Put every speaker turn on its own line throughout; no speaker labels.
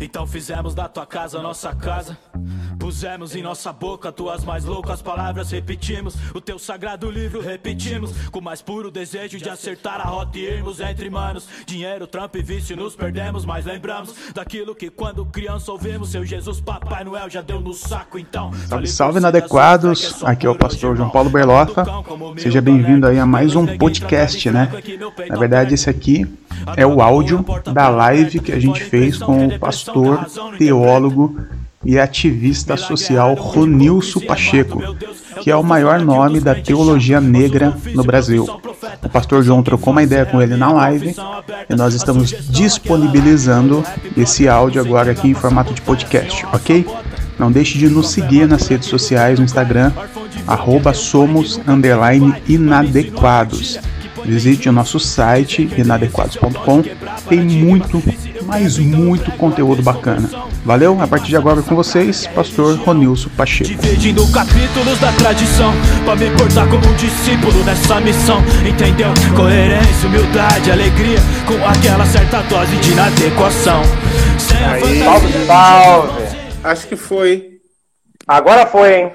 Então fizemos da tua casa nossa casa. Pusemos em nossa boca tuas mais loucas palavras, repetimos o teu sagrado livro, repetimos com mais puro desejo de acertar a rota e irmos entre manos. Dinheiro, trampo e vício nos perdemos, mas lembramos daquilo que quando criança ouvimos. Seu Jesus, Papai Noel já deu no saco, então.
Salve, salve inadequados! Aqui é o pastor João Paulo Berlota. Seja bem-vindo aí a mais um podcast, né? Na verdade, esse aqui é o áudio da live que a gente fez com o pastor, teólogo e ativista social Ronilson Pacheco, que é o maior nome da teologia negra no Brasil. O pastor João trocou uma ideia com ele na live e nós estamos disponibilizando esse áudio agora aqui em formato de podcast, ok? Não deixe de nos seguir nas redes sociais, no Instagram, arroba somos inadequados. Visite o nosso site inadequados.com. Tem muito, mas muito conteúdo bacana. Valeu? A partir de agora com vocês, pastor Ronilson Pacheco.
Dividindo capítulos da tradição Pra me portar como um discípulo nessa missão Entendeu? Coerência, humildade, alegria Com aquela certa dose de inadequação Sem a
Aí, salve, salve.
Acho que foi.
Agora foi, hein?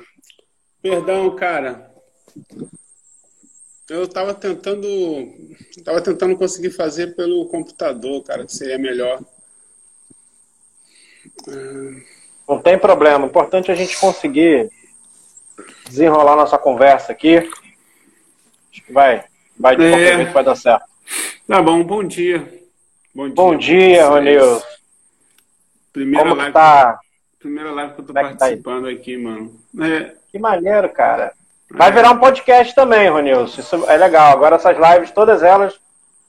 Perdão, cara. Eu tava tentando. Tava tentando conseguir fazer pelo computador, cara, que seria melhor.
Não tem problema. O importante é a gente conseguir desenrolar nossa conversa aqui. Acho que vai, vai de
É.
qualquer jeito vai dar certo.
Tá bom, bom dia. Bom dia,
Bom dia. Ronilson.
Primeira
Como
live,
tá?
primeira live que eu tô
Como é tá
participando aqui, mano. É,
Que maneiro, cara. Vai virar um podcast também, Ronilson. Isso é legal. Agora essas lives, todas elas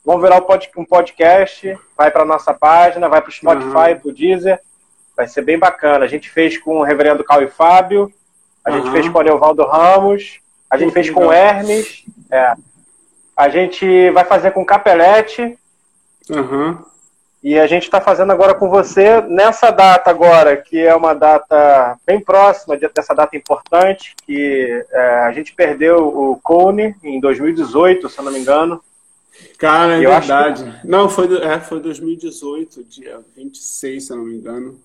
vão virar um pod- podcast. Vai para nossa página, vai para o Spotify,
Uhum.
pro Deezer. Vai ser bem bacana. A gente fez com o Reverendo Cal e Fábio. A gente
Uhum.
fez com o Neuvaldo Ramos. A gente fez com o. Hermes. É. A gente vai fazer com o Capelete.
aham.
E a gente está fazendo agora com você nessa data agora, que é uma data bem próxima de- dessa data importante, que é, a gente perdeu o Cone em 2018, se eu não me engano.
Cara, é
Eu
verdade. Não, foi, é, foi 2018, dia 26, se eu não me engano.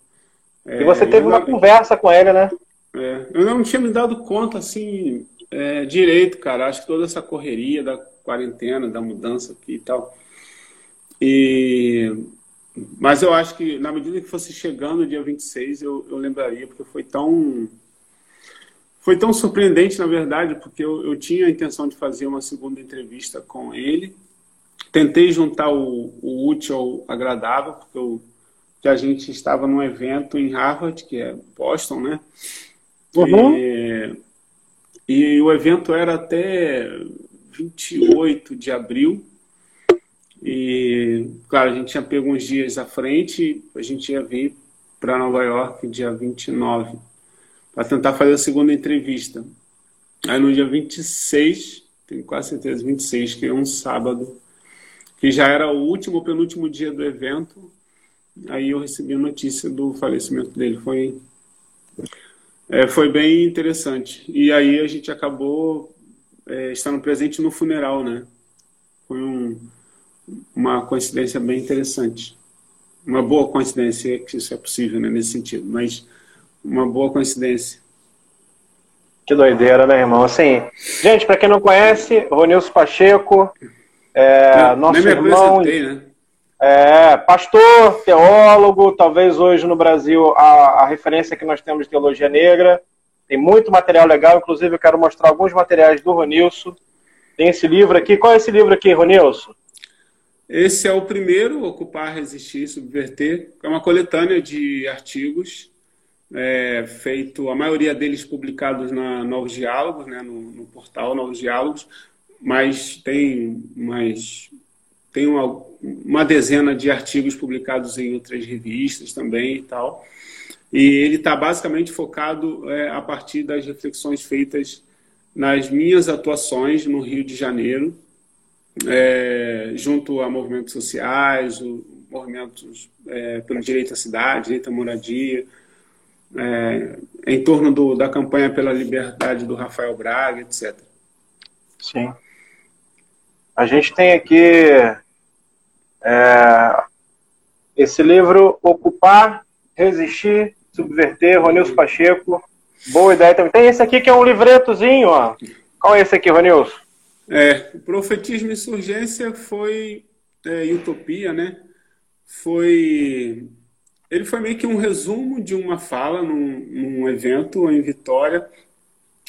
É,
E você teve
eu
uma
não-
conversa com ele, né?
É, eu não tinha me dado conta assim é, direito, cara. Acho que toda essa correria da quarentena, da mudança aqui e tal. E mas eu acho que na medida que fosse chegando o dia 26, eu, eu lembraria, porque foi tão foi tão surpreendente, na verdade, porque eu, eu tinha a intenção de fazer uma segunda entrevista com ele. Tentei juntar o, o útil ao agradável, porque eu, que a gente estava num evento em Harvard, que é Boston, né?
Uhum.
E, e o evento era até 28 de abril. E, claro, a gente tinha pego uns dias à frente, a gente ia vir para Nova York dia 29, para tentar fazer a segunda entrevista. Aí no dia 26, tenho quase certeza, 26, que é um sábado, que já era o último, penúltimo dia do evento, aí eu recebi a notícia do falecimento dele. Foi é, foi bem interessante. E aí a gente acabou é, estando presente no funeral, né? Foi um, uma coincidência bem interessante. Uma boa coincidência, que isso é possível, né, nesse sentido, mas uma boa coincidência.
Que doideira, né, irmão? Assim, gente, para quem não conhece, Ronilson Pacheco, é, nosso
Nem me
irmão,
apresentei, né?
É, pastor, teólogo, talvez hoje no Brasil a, a referência que nós temos de teologia negra. Tem muito material legal, inclusive eu quero mostrar alguns materiais do Ronilson. Tem esse livro aqui. Qual é esse livro aqui, Ronilson?
Esse é o primeiro, Ocupar, Resistir, Subverter. É uma coletânea de artigos, é, feito, a maioria deles publicados na Novos Diálogos, né, no, no portal Novos Diálogos, mas tem mais tem uma, uma dezena de artigos publicados em outras revistas também e tal. E ele está basicamente focado é, a partir das reflexões feitas nas minhas atuações no Rio de Janeiro, é, junto a movimentos sociais, o, movimentos é, pelo direito à cidade, direito à moradia, é, em torno do, da campanha pela liberdade do Rafael Braga, etc.
Sim. A gente tem aqui é, Esse livro, Ocupar, Resistir, Subverter, Ronilson Pacheco. Boa ideia também. Tem esse aqui que é um livretozinho, ó. Qual é esse aqui, Ronilson?
É, o Profetismo e Insurgência foi é, utopia, né? Foi. Ele foi meio que um resumo de uma fala num, num evento em Vitória.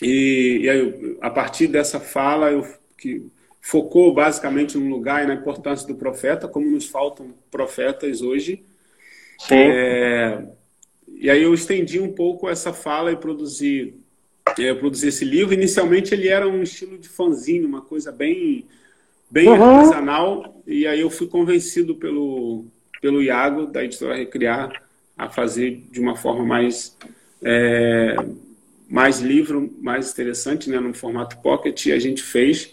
E, e aí, a partir dessa fala, eu que focou basicamente no lugar e na importância do profeta, como nos faltam profetas hoje.
Sim.
É, e aí eu estendi um pouco essa fala e produzi, é, produzi esse livro. Inicialmente ele era um estilo de fanzine, uma coisa bem, bem uhum. artesanal. E aí eu fui convencido pelo, pelo Iago, da editora Recriar, a fazer de uma forma mais, é, mais livro, mais interessante, né, no formato pocket. E a gente fez.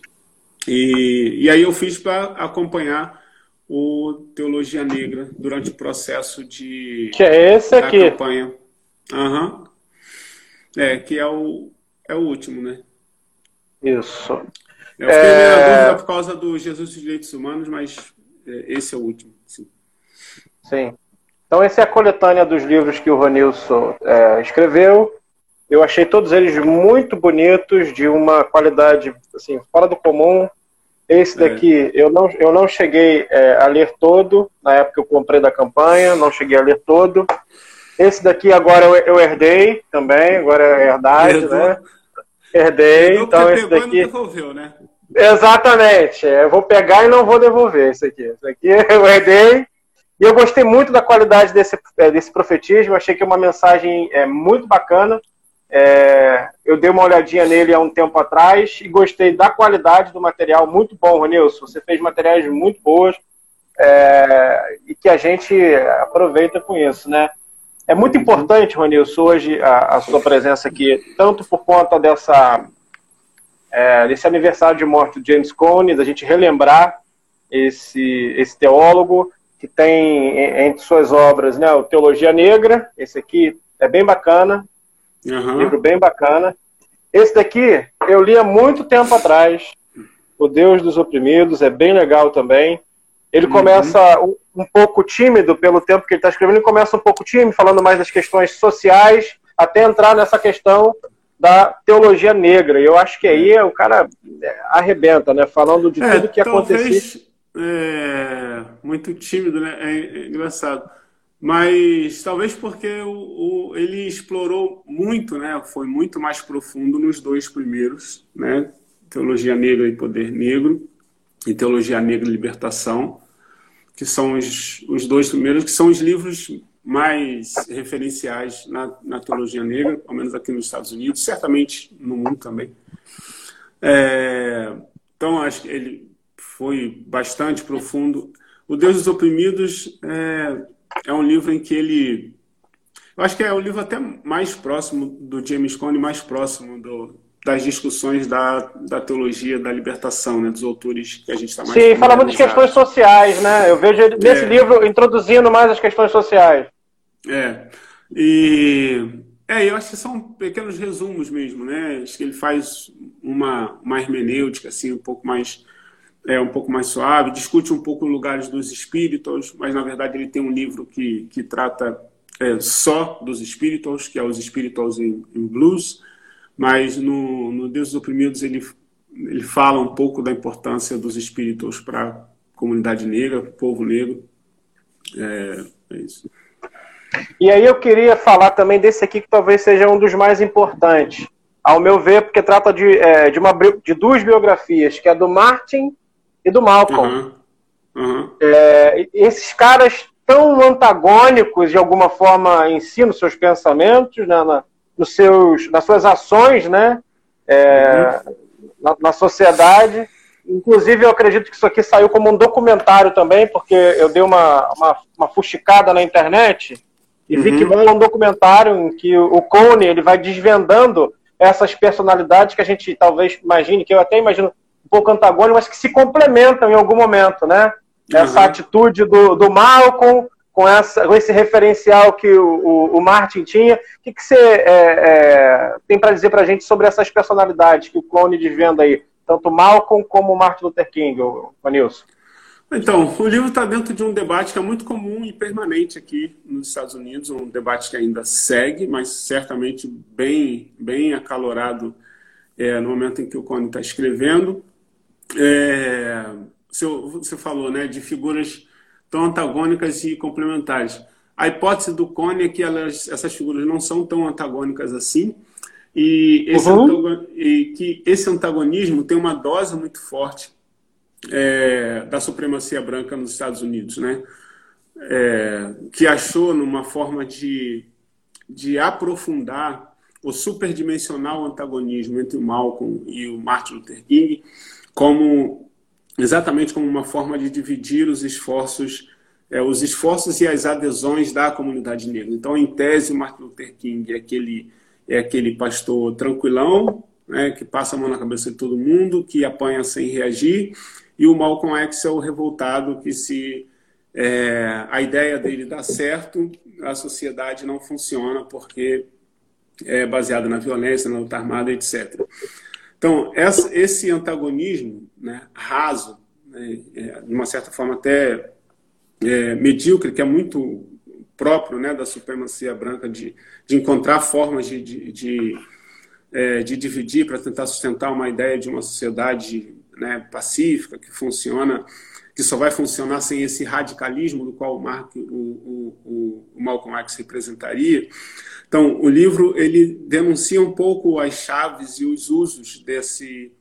E, e aí eu fiz para acompanhar o Teologia Negra durante o processo de
que é esse
da
aqui.
campanha. Uhum. É, que é o, é o último, né?
Isso.
Eu fiquei é... dúvida por causa do Jesus dos Direitos Humanos, mas é, esse é o último. Sim.
sim. Então, essa é a coletânea dos livros que o Ronilson é, escreveu. Eu achei todos eles muito bonitos, de uma qualidade assim, fora do comum. Esse é. daqui é. eu, não, eu não cheguei é, a ler todo, na época que eu comprei da campanha, não cheguei a ler todo. Esse daqui agora eu, eu herdei também, agora é herdade, Herdou. né? Herdei, Herdou então esse daqui.
Devolveu, né?
Exatamente, eu vou pegar e não vou devolver esse aqui. Esse aqui eu herdei. E eu gostei muito da qualidade desse, é, desse profetismo, achei que é uma mensagem é, muito bacana. É, eu dei uma olhadinha nele há um tempo atrás e gostei da qualidade do material, muito bom, Ronilson. Você fez materiais muito bons é, e que a gente aproveita com isso, né? É muito importante, Ronilson, hoje a, a sua presença aqui, tanto por conta dessa é, desse aniversário de morte do James Cone, da gente relembrar esse, esse teólogo que tem entre suas obras, né, o Teologia Negra, esse aqui é bem bacana, Uhum. Livro bem bacana. Esse daqui eu li há muito tempo atrás. O Deus dos Oprimidos, é bem legal também. Ele uhum. começa um, um, pouco tímido pelo tempo que ele está escrevendo, ele começa um pouco tímido, falando mais das questões sociais, até entrar nessa questão da teologia negra. E eu acho que aí o cara arrebenta, né? Falando de é, tudo que acontecia.
É, muito tímido, né? É, é engraçado. Mas talvez porque o, o, ele explorou muito, né? Foi muito mais profundo nos dois primeiros, né? Teologia Negra e Poder Negro e Teologia Negra e Libertação, que são os, os dois primeiros, que são os livros mais referenciais na, na teologia negra, pelo menos aqui nos Estados Unidos, certamente no mundo também. É, então, acho que ele foi bastante profundo. O Deus dos Oprimidos é, é um livro em que ele. Eu acho que é o livro até mais próximo do James Cone, mais próximo do, das discussões da, da teologia da libertação, né, dos autores que a gente está mais.
Sim, fala muito de questões sociais, né? Eu vejo nesse é. livro introduzindo mais as questões sociais.
É. E. É, eu acho que são pequenos resumos mesmo, né? Acho que ele faz uma, uma hermenêutica assim, um pouco mais é um pouco mais suave, discute um pouco os lugares dos espíritos, mas na verdade ele tem um livro que, que trata é, só dos espíritos, que é os espíritos em, em, blues, mas no, no Deus dos Oprimidos ele, ele fala um pouco da importância dos espíritos para a comunidade negra, para o povo negro. É, é isso.
E aí eu queria falar também desse aqui que talvez seja um dos mais importantes, ao meu ver, porque trata de, é, de, uma, de duas biografias, que é do Martin e do Malcolm. Uhum. Uhum. É, esses caras tão antagônicos de alguma forma em si, nos seus pensamentos, né, na, nos seus, nas suas ações, né, é, uhum. na, na, sociedade. Inclusive, eu acredito que isso aqui saiu como um documentário também, porque eu dei uma, uma, uma fuxicada na internet e vi que rola um documentário em que o Cone ele vai desvendando essas personalidades que a gente talvez imagine, que eu até imagino um pouco antagônicos, mas que se complementam em algum momento, né? Essa uhum. atitude do, do Malcolm com, essa, com esse referencial que o, o, o Martin tinha. O que, que você é, é, tem para dizer para a gente sobre essas personalidades que o clone desvenda aí? Tanto Malcolm como Martin Luther King, o.
Então, o livro está dentro de um debate que é muito comum e permanente aqui nos Estados Unidos, um debate que ainda segue, mas certamente bem, bem acalorado é, no momento em que o Cone está escrevendo. É, você falou né, de figuras tão antagônicas e complementares. A hipótese do Cone é que elas, essas figuras não são tão antagônicas assim, e, esse uhum. e que esse antagonismo tem uma dose muito forte é, da supremacia branca nos Estados Unidos, né? É, que achou numa forma de, de aprofundar o superdimensional antagonismo entre o Malcolm e o Martin Luther King como exatamente como uma forma de dividir os esforços é, os esforços e as adesões da comunidade negra. Então, em tese, Martin Luther King é aquele é aquele pastor tranquilão, né, que passa a mão na cabeça de todo mundo, que apanha sem reagir, e o Malcolm X é o revoltado que se é, a ideia dele dá certo, a sociedade não funciona porque é baseada na violência, na luta armada, etc. Então, essa, esse antagonismo né, raso, né, é, de uma certa forma até é, medíocre, que é muito próprio né, da supremacia branca, de, de encontrar formas de, de, de, é, de dividir para tentar sustentar uma ideia de uma sociedade né, pacífica, que funciona, que só vai funcionar sem esse radicalismo do qual o, Mark, o, o, o Malcolm X representaria. Então, o livro ele denuncia um pouco as chaves e os usos desse,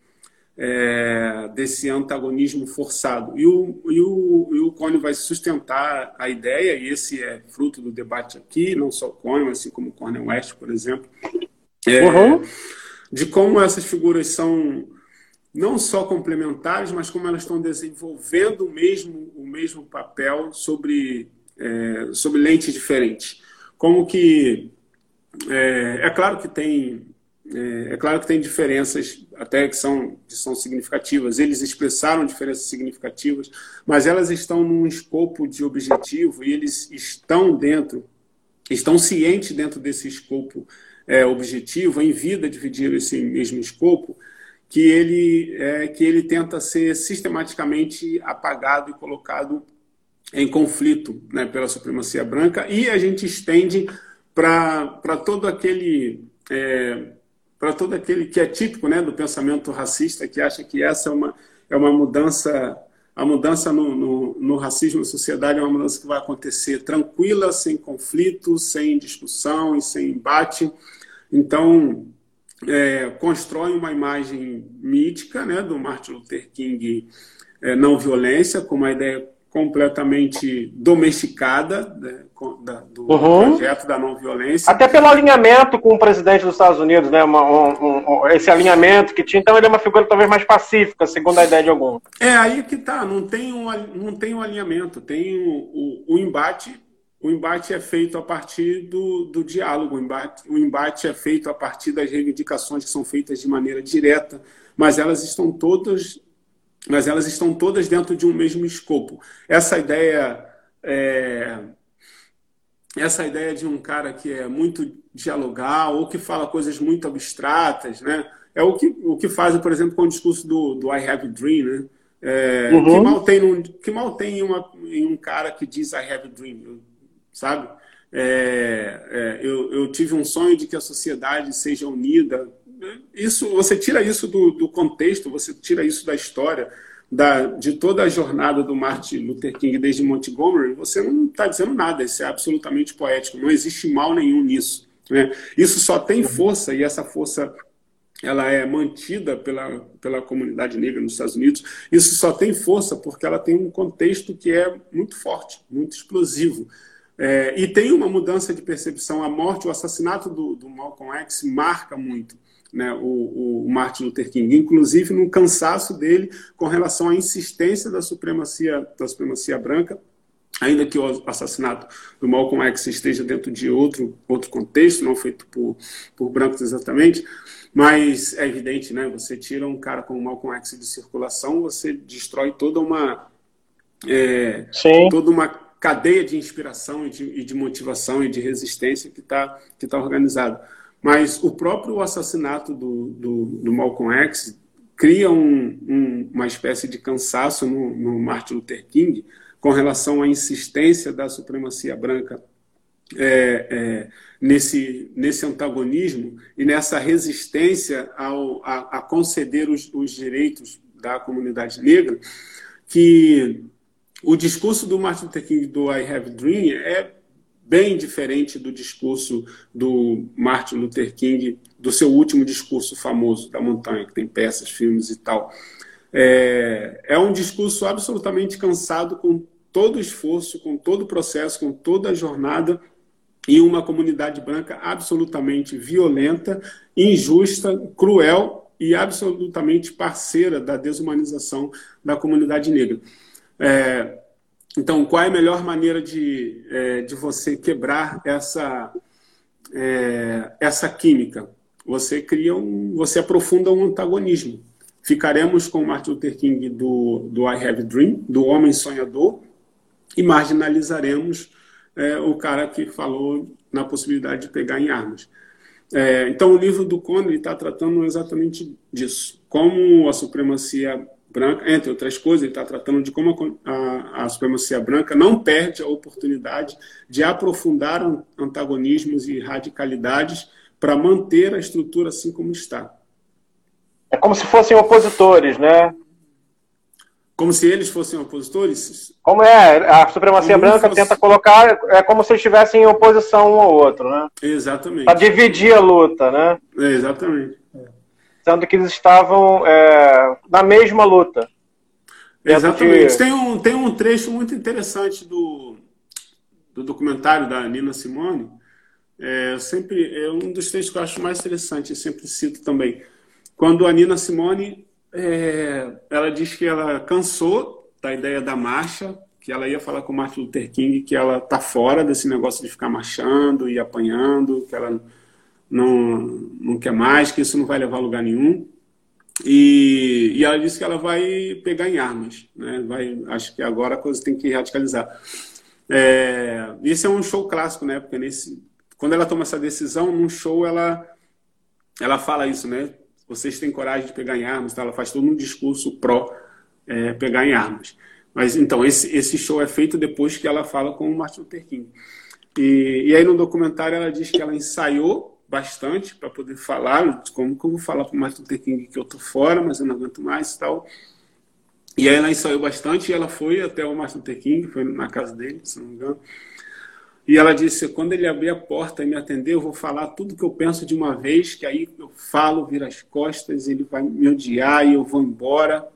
é, desse antagonismo forçado. E o, e, o, e o Cone vai sustentar a ideia, e esse é fruto do debate aqui, não só o Cone, assim como o Cornel West, por exemplo, é, uhum. de como essas figuras são não só complementares, mas como elas estão desenvolvendo o mesmo, o mesmo papel sobre, é, sobre lentes diferentes. Como que. É, é claro que tem. É, é, claro que tem diferenças até que são, que são significativas. Eles expressaram diferenças significativas, mas elas estão num escopo de objetivo e eles estão dentro, estão cientes dentro desse escopo é, objetivo, em vida dividir esse mesmo escopo, que ele, é, que ele tenta ser sistematicamente apagado e colocado em conflito né, pela supremacia branca, e a gente estende para todo aquele. É, para todo aquele que é típico né, do pensamento racista, que acha que essa é uma, é uma mudança, a mudança no, no, no racismo na sociedade é uma mudança que vai acontecer tranquila, sem conflito, sem discussão e sem embate. Então, é, constrói uma imagem mítica né, do Martin Luther King é, não violência, com uma ideia completamente domesticada né, da, do uhum. projeto da não violência.
Até pelo alinhamento com o presidente dos Estados Unidos, né, uma, um, um, esse alinhamento que tinha, então ele é uma figura talvez mais pacífica, segundo a ideia de algum.
É aí que tá, não tem um, não tem um alinhamento, tem o, o, o embate o embate é feito a partir do, do diálogo, o embate, o embate é feito a partir das reivindicações que são feitas de maneira direta, mas elas estão todas, mas elas estão todas dentro de um mesmo escopo. Essa ideia é, essa ideia de um cara que é muito dialogar ou que fala coisas muito abstratas, né? É o que, o que fazem, por exemplo, com o discurso do, do I Have a Dream, né? É, uhum. que, mal tem um, que mal tem em, uma, em um cara que diz I Have a Dream sabe? É, é, eu, eu, tive um sonho de que a sociedade seja unida. Isso, você tira isso do, do contexto, você tira isso da história, da, de toda a jornada do Martin Luther King desde Montgomery, você não está dizendo nada. Isso é absolutamente poético. Não existe mal nenhum nisso. Né? Isso só tem força e essa força ela é mantida pela, pela comunidade negra nos Estados Unidos. Isso só tem força porque ela tem um contexto que é muito forte, muito explosivo. É, e tem uma mudança de percepção. A morte, o assassinato do, do Malcolm X marca muito né, o, o, Martin Luther King, inclusive no cansaço dele com relação à insistência da supremacia, da supremacia branca, ainda que o assassinato do Malcolm X esteja dentro de outro, outro contexto, não feito por, por brancos exatamente, mas é evidente, né? Você tira um cara como Malcolm X de circulação, você destrói toda uma é, toda uma cadeia de inspiração e de, e de motivação e de resistência que está que tá organizado. Mas o próprio assassinato do, do, do, Malcolm X cria um, um, uma espécie de cansaço no, no Martin Luther King com relação à insistência da supremacia branca é, é, nesse, nesse antagonismo e nessa resistência ao, a, a conceder os, os, direitos da comunidade negra, que o discurso do Martin Luther King do I Have Dream é bem diferente do discurso do Martin Luther King, do seu último discurso famoso da montanha, que tem peças, filmes e tal. É, é um discurso absolutamente cansado com todo o esforço, com todo o processo, com toda a jornada e uma comunidade branca absolutamente violenta, injusta, cruel e absolutamente parceira da desumanização da comunidade negra. É, então, qual é a melhor maneira de, é, de você quebrar essa, é, essa química? Você cria um, você aprofunda um antagonismo. Ficaremos com Martin Luther King do, do I Have a Dream, do Homem Sonhador, e marginalizaremos é, o cara que falou na possibilidade de pegar em armas. É, então, o livro do Conde está tratando exatamente disso. Como a supremacia branca, entre outras coisas, ele está tratando de como a, a, a, supremacia branca não perde a oportunidade de aprofundar antagonismos e radicalidades para manter a estrutura assim como está.
É como se fossem opositores, né?
Como se eles fossem opositores?
Como é, a supremacia branca fosse... tenta colocar, é como se estivessem em oposição um ao outro, né?
Exatamente.
Para dividir a luta, né?
É, exatamente.
Sendo que eles estavam é, na mesma luta.
Exatamente. De... Tem, um, tem um trecho muito interessante do, do documentário da Nina Simone. É, sempre, é um dos trechos que eu acho mais interessante, eu sempre cito também. Quando a Nina Simone é, ela diz que ela cansou da ideia da marcha, que ela ia falar com o Martin Luther King que ela tá fora desse negócio de ficar marchando e apanhando, que ela não, não quer mais, que isso não vai levar a lugar nenhum. E, e ela disse que ela vai pegar em armas, né? Vai, acho que agora a coisa tem que radicalizar. É, esse é um show clássico, né? Porque nesse, quando ela toma essa decisão, num show ela ela fala isso, né? vocês têm coragem de pegar em armas, tá? ela faz todo um discurso pró é, pegar em armas. Mas então, esse, esse show é feito depois que ela fala com o Martin Luther King. E, e aí no documentário ela diz que ela ensaiou bastante para poder falar, como vou falar para o Martin Luther King que eu tô fora, mas eu não aguento mais e tal. E aí ela ensaiou bastante e ela foi até o Martin Luther King, foi na casa dele, se não me engano. E ela disse: quando ele abrir a porta e me atender, eu vou falar tudo que eu penso de uma vez, que aí eu falo, vira as costas, ele vai me odiar e eu vou embora.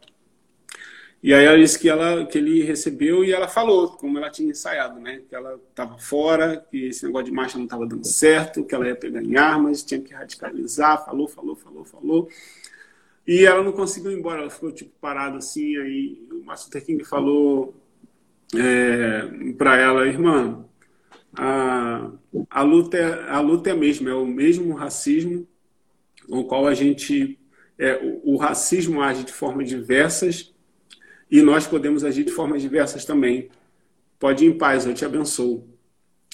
E aí ela disse que, ela, que ele recebeu e ela falou como ela tinha ensaiado, né? Que ela estava fora, que esse negócio de marcha não estava dando certo, que ela ia pegar em armas, tinha que radicalizar, falou, falou, falou, falou. E ela não conseguiu ir embora, ela ficou tipo parada assim. Aí o Martin Luther falou é, para ela, irmã, a, a, luta é, a luta é a mesma, é o mesmo racismo, o qual a gente. É, o, o racismo age de formas diversas e nós podemos agir de formas diversas também. Pode ir em paz, eu te abençoo.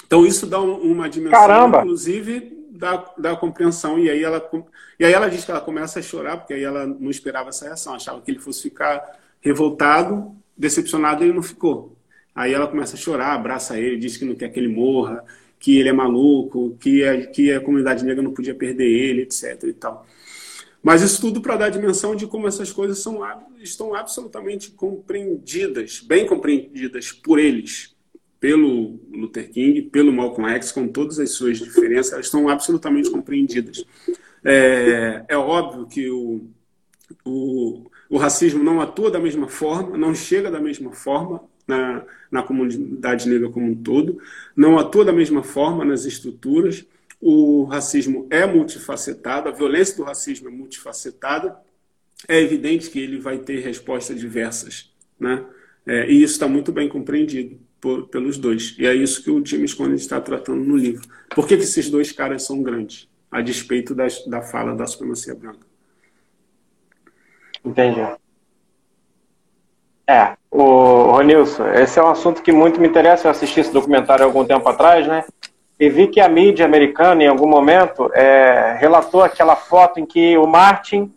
Então isso dá uma dimensão,
Caramba.
inclusive, da, da compreensão. E aí, ela, e aí ela diz que ela começa a chorar, porque aí ela não esperava essa reação, achava que ele fosse ficar revoltado, decepcionado, e ele não ficou. Aí ela começa a chorar, abraça ele, diz que não quer que ele morra, que ele é maluco, que a, que a comunidade negra não podia perder ele, etc. e tal. Mas isso tudo para dar a dimensão de como essas coisas são, estão absolutamente compreendidas, bem compreendidas por eles, pelo Luther King, pelo Malcolm X, com todas as suas diferenças, elas estão absolutamente compreendidas. É, é óbvio que o, o, o racismo não atua da mesma forma, não chega da mesma forma na, na comunidade negra como um todo, não atua da mesma forma nas estruturas. O racismo é multifacetado, a violência do racismo é multifacetada. É evidente que ele vai ter respostas diversas, né? É, e isso está muito bem compreendido por, pelos dois. E é isso que o James Conner está tratando no livro. Por que, que esses dois caras são grandes, a despeito das, da fala da supremacia branca?
Entendi. É, o Ronilson, esse é um assunto que muito me interessa. Eu assisti esse documentário há algum tempo atrás, né? E vi que a mídia americana, em algum momento, é, relatou aquela foto em que o Martin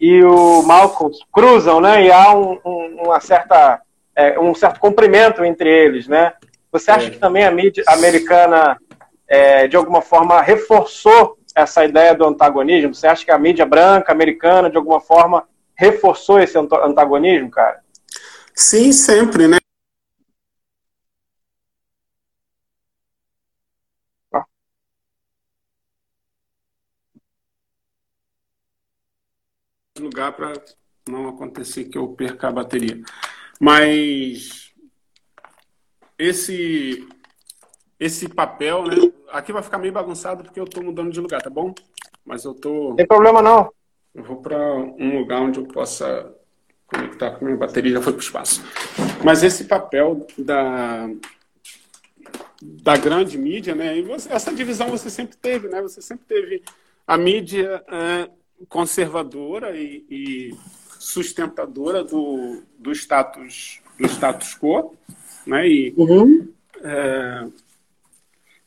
e o Malcolm cruzam, né? E há um, um, uma certa, é, um certo comprimento entre eles, né? Você acha é. que também a mídia americana, é, de alguma forma, reforçou essa ideia do antagonismo? Você acha que a mídia branca americana, de alguma forma, reforçou esse antagonismo, cara?
Sim, sempre, né? Lugar para não acontecer que eu perca a bateria. Mas esse esse papel, né? Aqui vai ficar meio bagunçado porque eu estou mudando de lugar, tá bom? Mas eu tô.
Tem problema não.
Eu vou para um lugar onde eu possa conectar com a minha bateria já foi para o espaço. Mas esse papel da da grande mídia, né? E você, essa divisão você sempre teve, né? Você sempre teve a mídia é, conservadora e, e, sustentadora do, do status do status quo, né? E, uhum. é,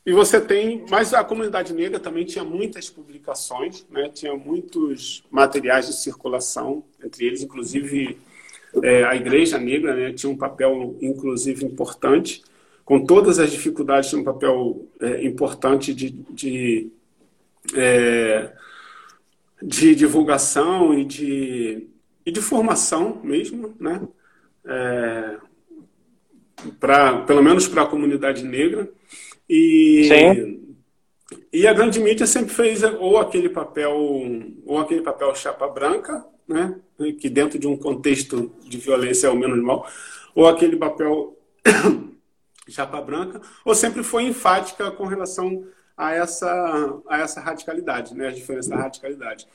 e você tem, mas a comunidade negra também tinha muitas publicações, né? Tinha muitos materiais de circulação, entre eles, inclusive é, a Igreja Negra, né? Tinha um papel, inclusive, importante com todas as dificuldades, tinha um papel é, importante de, de é, de divulgação e de, e de formação mesmo, né? É, pra, pelo menos para a comunidade negra. E, Sim. e a grande mídia sempre fez ou aquele papel ou aquele papel chapa branca, né? que dentro de um contexto de violência é o menos mal, ou aquele papel chapa branca, ou sempre foi enfática com relação a essa, a essa radicalidade, né? a diferença da radicalidade.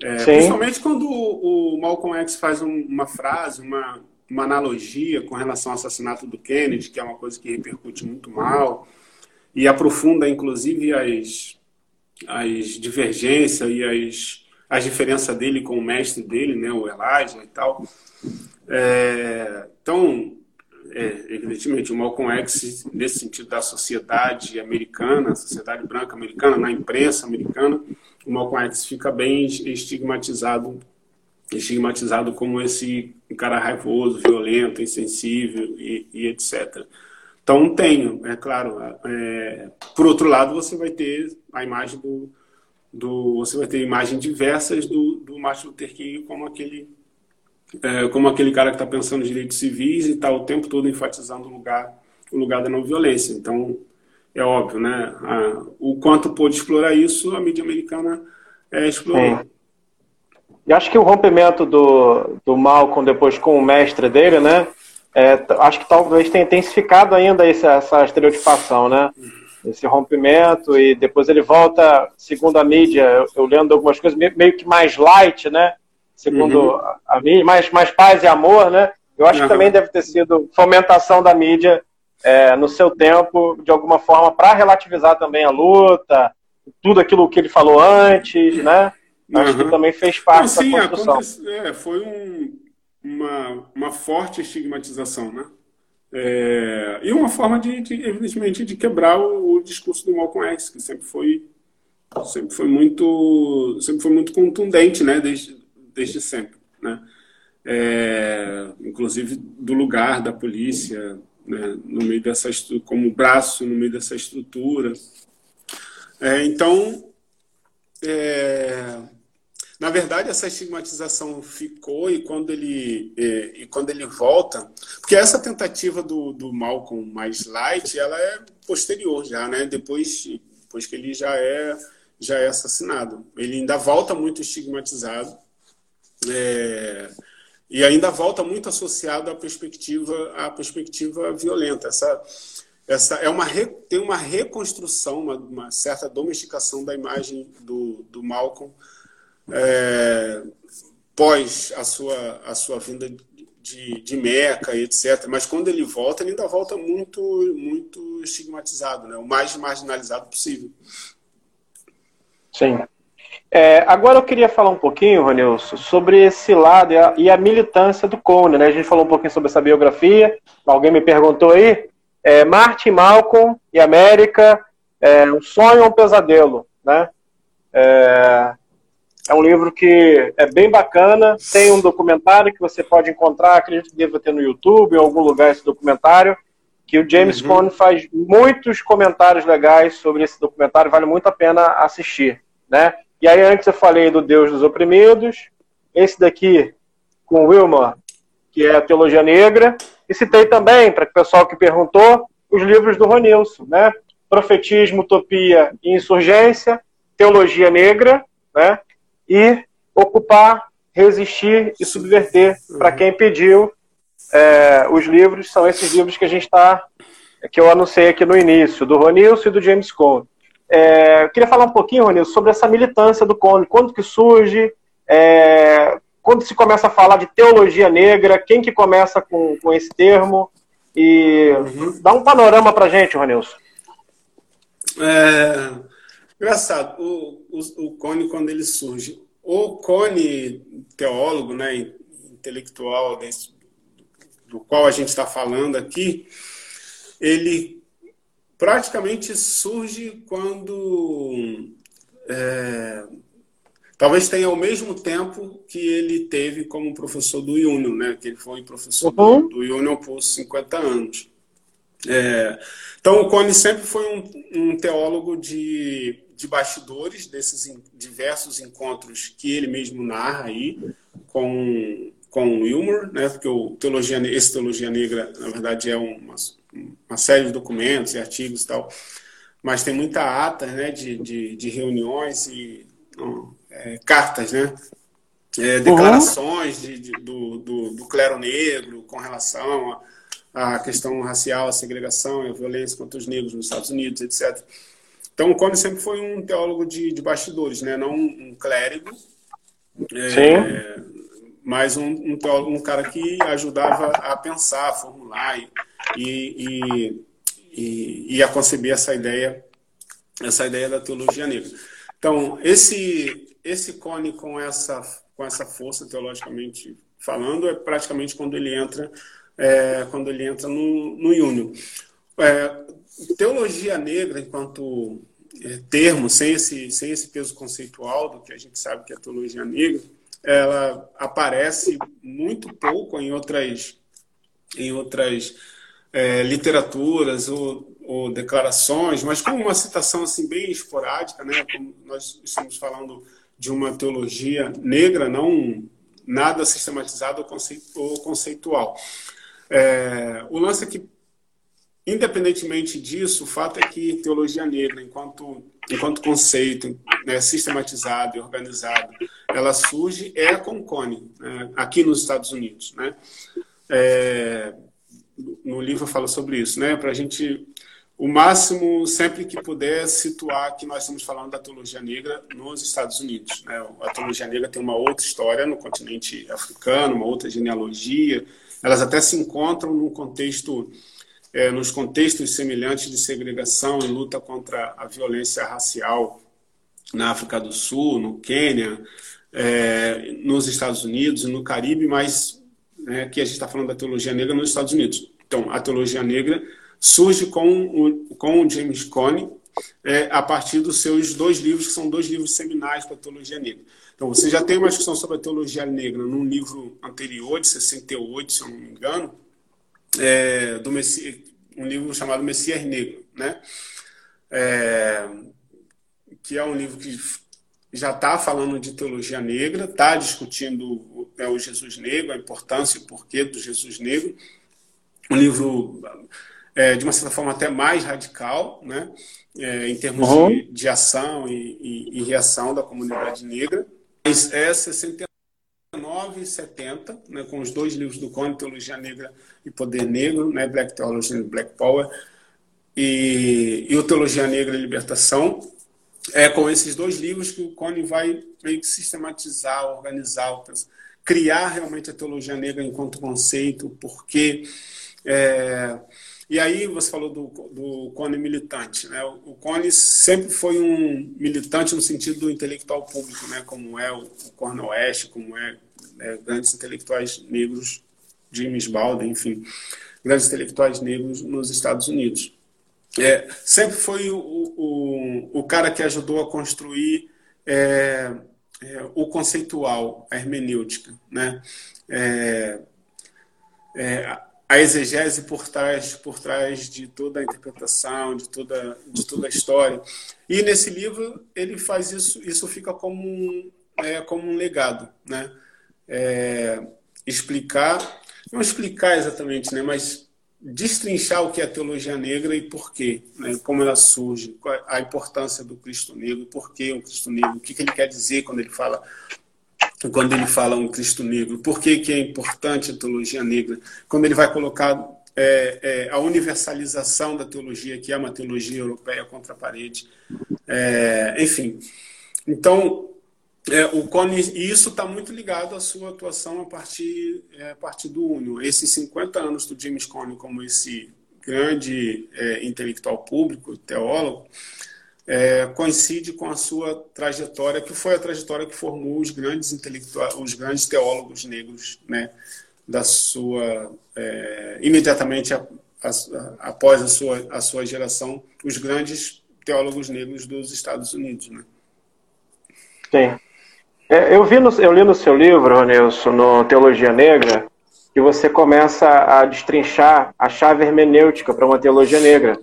É, principalmente quando o, o, Malcolm X faz um, uma frase, uma, uma analogia com relação ao assassinato do Kennedy, que é uma coisa que repercute muito mal, e aprofunda, inclusive, as, as divergências e as, as diferenças dele com o mestre dele, né, o Elijah e tal. É, então, é, evidentemente, o Malcolm X, nesse sentido da sociedade americana, sociedade branca americana, na imprensa americana, o Malcolm X fica bem estigmatizado estigmatizado como esse cara raivoso, violento, insensível e, e etc. Então, tenho, é claro. É, por outro lado, você vai ter a imagem do, do você vai ter imagens diversas do, do Martin Luther King como aquele é, como aquele cara que está pensando em direitos civis e está o tempo todo enfatizando o lugar, o lugar da não violência. Então, é óbvio, né? A, o quanto pôde explorar isso, a mídia americana é, explorou. Sim.
E acho que o rompimento do, do Malcolm depois com o mestre dele, né? É, acho que talvez tenha intensificado ainda essa, essa estereotipação, né? Esse rompimento e depois ele volta, segundo a mídia, eu, eu lendo algumas coisas, meio que mais light, né? Segundo uhum. a, mídia, mais, mais paz e amor, né? Eu acho uhum. que também deve ter sido fomentação da mídia é, no seu tempo, de alguma forma, para relativizar também a luta, tudo aquilo que ele falou antes, né? Acho que uhum. também fez parte Não, sim, da construção.
É, foi um, uma, uma forte estigmatização, né? É, e uma forma de, de, evidentemente, de quebrar o, o, discurso do Malcolm X, que sempre foi sempre foi muito sempre foi muito contundente, né? Desde, desde sempre, né? É, inclusive do lugar da polícia, né? no meio dessa como braço no meio dessa estrutura. É, então, é, na verdade, essa estigmatização ficou e quando ele é, e quando ele volta, porque essa tentativa do, do Malcolm mais light, ela é posterior já, né? Depois, depois que ele já é já é assassinado, ele ainda volta muito estigmatizado é, e ainda volta muito associado à perspectiva, à perspectiva violenta. Essa, essa é uma tem uma reconstrução, uma, uma, certa domesticação da imagem do, do Malcolm é, pós a sua, a sua vinda de, de Meca etc. Mas quando ele volta, ele ainda volta muito, muito estigmatizado, né? o mais marginalizado possível.
Sim. É, agora eu queria falar um pouquinho, Ronilson, sobre esse lado e a, e a, militância do Cone. Né? A gente falou um pouquinho sobre essa biografia. Alguém me perguntou aí. É, Martin Malcolm e América, é, um sonho ou um pesadelo? Né? É, É um livro que é bem bacana. Tem um documentário que você pode encontrar, acredito que deva ter no YouTube, em algum lugar esse documentário, que o James uhum. Cone faz muitos comentários legais sobre esse documentário, vale muito a pena assistir, né? E aí antes eu falei do Deus dos Oprimidos, esse daqui com Wilmer, que é a Teologia Negra, e citei também, para o pessoal que perguntou, os livros do Ronilson, né? Profetismo, Utopia e Insurgência, Teologia Negra, né? E Ocupar, Resistir e Subverter, para quem pediu é, os livros, são esses livros que a gente está, que eu anunciei aqui no início, do Ronilson e do James Cone. É, eu queria falar um pouquinho, Ronilson, sobre essa militância do Cone, quando que surge, é, quando se começa a falar de teologia negra, quem que começa com, com esse termo, e uhum. dá um panorama para gente, Ronilson.
É, engraçado, o, o, o Cone, quando ele surge, o Cone, teólogo, né, intelectual desse, do qual a gente está falando aqui, ele praticamente surge quando é, talvez tenha o mesmo tempo que ele teve como professor do Union, né? Que ele foi professor uhum. do, do Union por 50 anos. É, então, o Cone sempre foi um, um teólogo de, de bastidores desses diversos encontros que ele mesmo narra aí com, com Wilmer, né? Porque o teologia, esse Teologia Negra, na verdade, é uma, uma série de documentos e artigos e tal, mas tem muita ata né, de, de, de reuniões e é, cartas, né? É, declarações de, de, do, do, do, clero negro com relação à questão racial, à segregação e à violência contra os negros nos Estados Unidos, etc. Então, o Cone sempre foi um teólogo de, de bastidores, né? não um, clérigo, é, mas um, um, um cara que ajudava a pensar, a formular e, e, e, e a conceber essa ideia, essa ideia da teologia negra. Então, esse, esse cone com essa, com essa força teologicamente falando é praticamente quando ele entra é, quando ele entra no, no Júnior. É, teologia negra, enquanto é, termo, sem esse, sem esse peso conceitual do que a gente sabe que é teologia negra, ela aparece muito pouco em outras, em outras é, literaturas ou, ou, declarações, mas como uma citação assim bem esporádica, né? Como nós estamos falando de uma teologia negra, não nada sistematizado ou conceitual. É, o lance é que, independentemente disso, o fato é que teologia negra, enquanto, enquanto conceito né, sistematizado e organizado, ela surge é com Cone, né, aqui nos Estados Unidos. Né? É, no livro eu falo sobre isso, né, para a gente o máximo, sempre que puder, situar que nós estamos falando da teologia negra nos Estados Unidos. Né? A teologia negra tem uma outra história no continente africano, uma outra genealogia. Elas até se encontram num contexto, é, nos contextos semelhantes de segregação e luta contra a violência racial na África do Sul, no Quênia, é, nos Estados Unidos e no Caribe, mas né, aqui a gente está falando da teologia negra nos Estados Unidos. Então, a teologia negra surge com o, com o James Cone é, a partir dos seus dois livros, que são dois livros seminais para a teologia negra. Então, você já tem uma discussão sobre a teologia negra num livro anterior, de 68, se eu não me engano, é, do um livro chamado Messias Negro, né? É, que é um livro que já está falando de teologia negra, está discutindo é o Jesus negro, a importância e o porquê do Jesus negro. Um livro, é, de uma certa forma, até mais radical, né? É, em termos uhum. de, de, ação e, e, e reação da comunidade negra. Mas é 60 1970, né, com os dois livros do Cone, Teologia Negra e Poder Negro, né, Black Theology and Black Power, e, e o Teologia Negra e Libertação. É com esses dois livros que o Cone vai meio que sistematizar, organizar, criar realmente a teologia negra enquanto conceito, porque é, e aí você falou do, do Cone militante, né? O, Cone sempre foi um militante no sentido do intelectual público, né? Como é o, o Corno Oeste, como é é, grandes intelectuais negros, James Baldwin, enfim, grandes intelectuais negros nos Estados Unidos. É, sempre foi o, o, o cara que ajudou a construir é, é, o conceitual, a hermenêutica, né? É, é, a exegese por trás, por trás de toda a interpretação, de toda, de toda a história. E nesse livro ele faz isso, isso fica como um, como um legado, né? É, explicar, não explicar exatamente, né? Mas destrinchar o que é a teologia negra e por quê, né? como ela surge, a importância do Cristo negro, por que o Cristo negro, o que, que ele quer dizer quando ele fala quando ele fala um Cristo negro. Por que, que é importante a teologia negra? Quando ele vai colocar é, é, a universalização da teologia, que é uma teologia europeia contra a parede. É, enfim, então, é, o Cone, isso está muito ligado à sua atuação a partir, é, a partir do UNO. Esses 50 anos do James Cone como esse grande é, intelectual público, teólogo, é, coincide com a sua trajetória, que foi a trajetória que formou os grandes intelectuais, os grandes teólogos negros, né, da sua é, imediatamente a, a, após a sua a sua geração, os grandes teólogos negros dos Estados Unidos, né?
Sim. É, eu vi no, eu li no seu livro, Nilson, no Teologia Negra, que você começa a destrinchar a chave hermenêutica para uma teologia negra.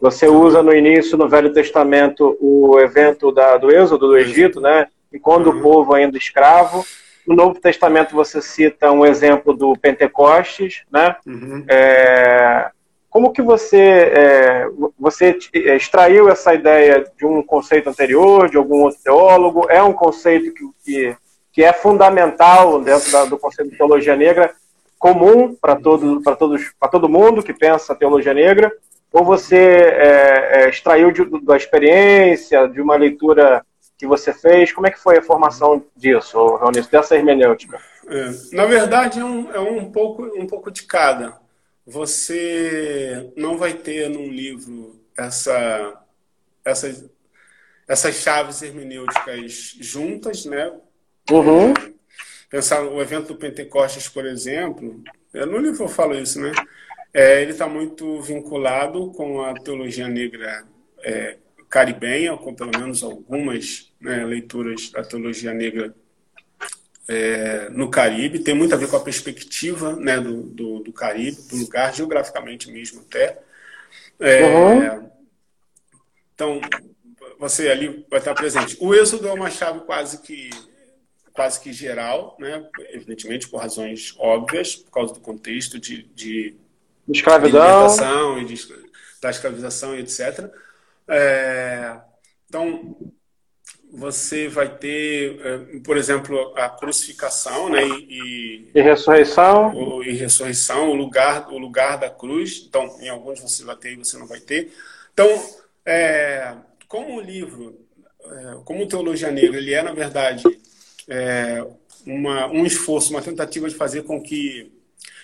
Você usa no início, no Velho Testamento, o evento da, do êxodo do Egito, né? E quando uhum. o povo ainda escravo. No Novo Testamento você cita um exemplo do Pentecostes, né? Uhum. É, como que você é, você extraiu essa ideia de um conceito anterior, de algum outro teólogo? É um conceito que, que, que é fundamental dentro da, do conceito de teologia negra, comum para todo, todos, todo mundo que pensa teologia negra? ou você é, é, extraiu de, da experiência, de uma leitura que você fez? Como é que foi a formação disso, Raunício, dessa hermenêutica?
É, na verdade, é um, é um, pouco, um pouco de cada. Você não vai ter num livro essa, essas, essas chaves hermenêuticas juntas, né?
Uhum.
Pensar o evento do Pentecostes, por exemplo, no livro eu falo isso, né? É, ele está muito vinculado com a teologia negra é, caribenha, com pelo menos algumas né, leituras da teologia negra é, no Caribe. Tem muito a ver com a perspectiva né, do, do, do Caribe, do lugar, geograficamente mesmo até. É, uhum. Então, você ali vai estar presente. O êxodo é uma chave quase que quase que geral, né? evidentemente por razões óbvias, por causa do contexto de, de
escravidão.
E de, da escravização e etc. É, então, você vai ter, é, por exemplo, a crucificação né, e,
e ressurreição.
O, e ressurreição, o lugar, o lugar da cruz. Então, em alguns você vai ter e você não vai ter. Então, é, como o livro, é, como Teologia Negra, ele é, na verdade, é, uma, um esforço, uma tentativa de fazer com que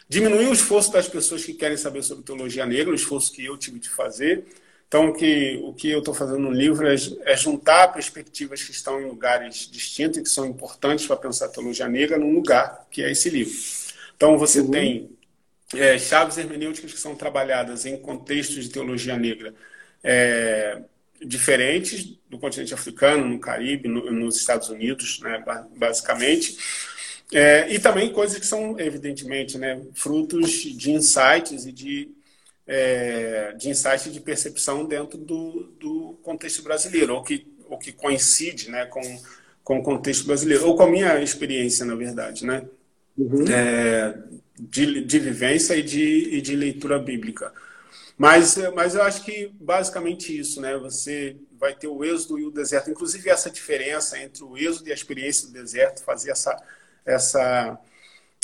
diminuir o esforço das pessoas que querem saber sobre teologia negra, o esforço que eu tive de fazer. Então, o que, o que eu estou fazendo no livro é, é, juntar perspectivas que estão em lugares distintos e que são importantes para pensar a teologia negra num lugar, que é esse livro. Então, você uhum. tem é, chaves hermenêuticas que são trabalhadas em contextos de teologia negra é, diferentes do continente africano, no Caribe, no, nos Estados Unidos, né, basicamente. É, e também coisas que são, evidentemente, né, frutos de insights e de, é, de insights de percepção dentro do, do contexto brasileiro, ou que, ou que coincide né, com, com o contexto brasileiro, ou com a minha experiência, na verdade, né, uhum. é, de, de vivência e de, e de leitura bíblica. Mas, mas eu acho que basicamente isso, né? Você vai ter o êxodo e o deserto. Inclusive essa diferença entre o êxodo e a experiência do deserto, fazer essa, essa,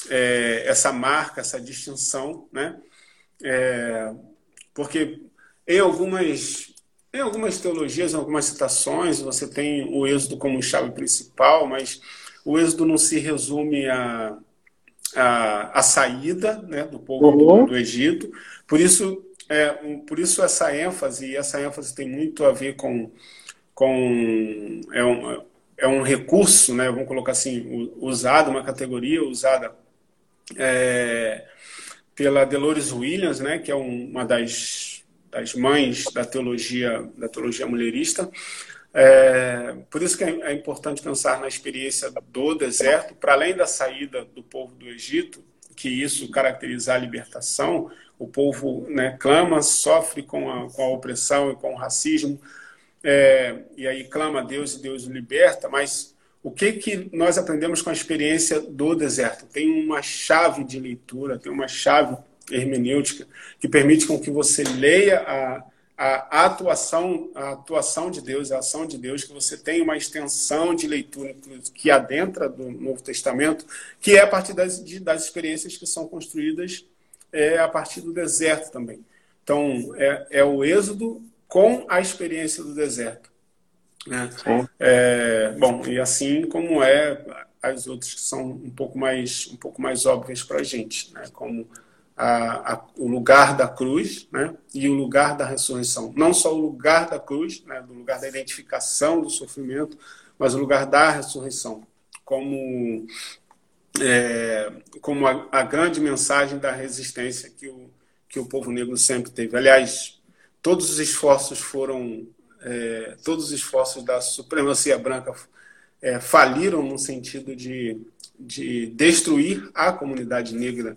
é, essa marca, essa distinção, né? É, porque em algumas, em algumas teologias, em algumas citações, você tem o êxodo como chave principal, mas o êxodo não se resume a, a, a saída né, do povo uhum. do, do, Egito. Por isso, é, por isso essa ênfase, e essa ênfase tem muito a ver com, com é um, é um recurso, né, vamos colocar assim, usado, uma categoria usada é, pela Dolores Williams, né, que é uma das, das mães da teologia da teologia mulherista, É, por isso que é, é importante pensar na experiência do deserto, para além da saída do povo do Egito, que isso caracteriza a libertação, o povo né, clama, sofre com a, com a opressão e com o racismo, é, e aí clama a Deus e Deus o liberta, mas o que, que nós aprendemos com a experiência do deserto? Tem uma chave de leitura, tem uma chave hermenêutica que permite com que você leia a, a, atuação, a atuação de Deus, a ação de Deus, que você tenha uma extensão de leitura que adentra do Novo Testamento, que é a partir das, das experiências que são construídas é a partir do deserto também. Então, é, é o êxodo com a experiência do deserto. Né? É, bom, e assim como é as outras que são um pouco mais, um pouco mais óbvias para a gente, né? como a, a, o lugar da cruz né? e o lugar da ressurreição. Não só o lugar da cruz, né? do lugar da identificação do sofrimento, mas o lugar da ressurreição. Como é, como a, a, grande mensagem da resistência que o, que o povo negro sempre teve. Aliás, todos os esforços foram, é, todos os esforços da supremacia branca é, faliram no sentido de, de destruir a comunidade negra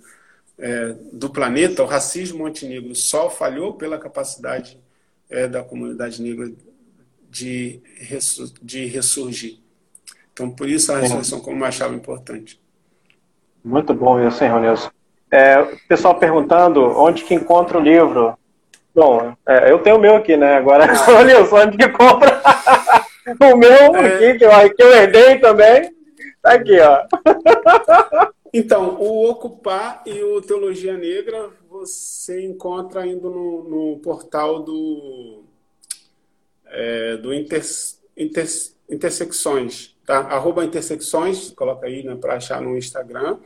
é, do planeta. O racismo antinegro só falhou pela capacidade é, da comunidade negra de, de ressurgir. Então, por isso a ressurreição como uma chave importante.
Muito bom isso, hein, Ronilson? É, pessoal perguntando onde que encontra o livro. Bom, é, eu tenho o meu aqui, né? Agora, Ronilson, onde que compra o meu é... aqui, que eu, que eu herdei também? Tá aqui, ó.
Então, o Ocupar e o Teologia Negra você encontra indo no, no portal do, é, do Inter, Inter, Intersecções, tá? Arroba intersecções, coloca aí né, para achar no Instagram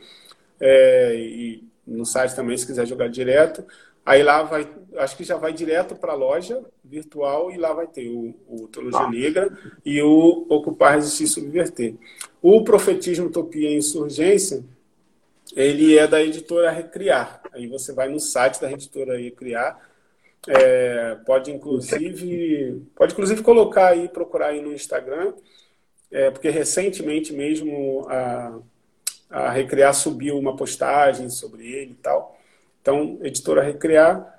é, e no site também, se quiser jogar direto. Aí lá vai, acho que já vai direto para a loja virtual e lá vai ter o, o Teologia ah. Negra e o Ocupar, Resistir e Subverter. O Profetismo, Utopia e Insurgência, ele é da editora Recriar. Aí você vai no site da editora Recriar, é, pode inclusive pode inclusive colocar aí, procurar aí no Instagram, é, porque recentemente mesmo a, a Recriar subiu uma postagem sobre ele e tal. Então, editora Recriar,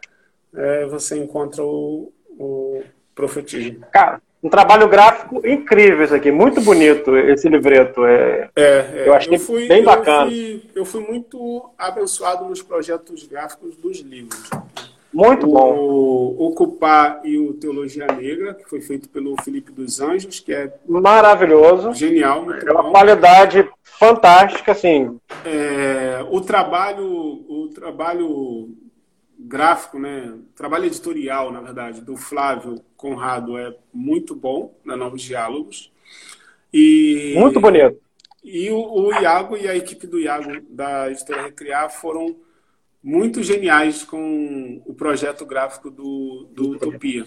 é, você encontra o, o profetismo.
Cara, um trabalho gráfico incrível isso aqui, muito bonito esse livreto. É,
é, é eu achei eu fui, bem bacana. Eu fui, eu fui muito abençoado nos projetos gráficos dos livros.
Muito bom.
O Ocupar e o Teologia Negra, que foi feito pelo Felipe dos Anjos, que é
maravilhoso.
Genial,
é uma bom. qualidade fantástica, assim.
É, o trabalho, o trabalho gráfico, né, trabalho editorial, na verdade, do Flávio Conrado é muito bom na Novos Diálogos. E,
muito bonito.
E o, o Iago e a equipe do Iago da editora Recriar foram muito geniais com o projeto gráfico do, do Utopia.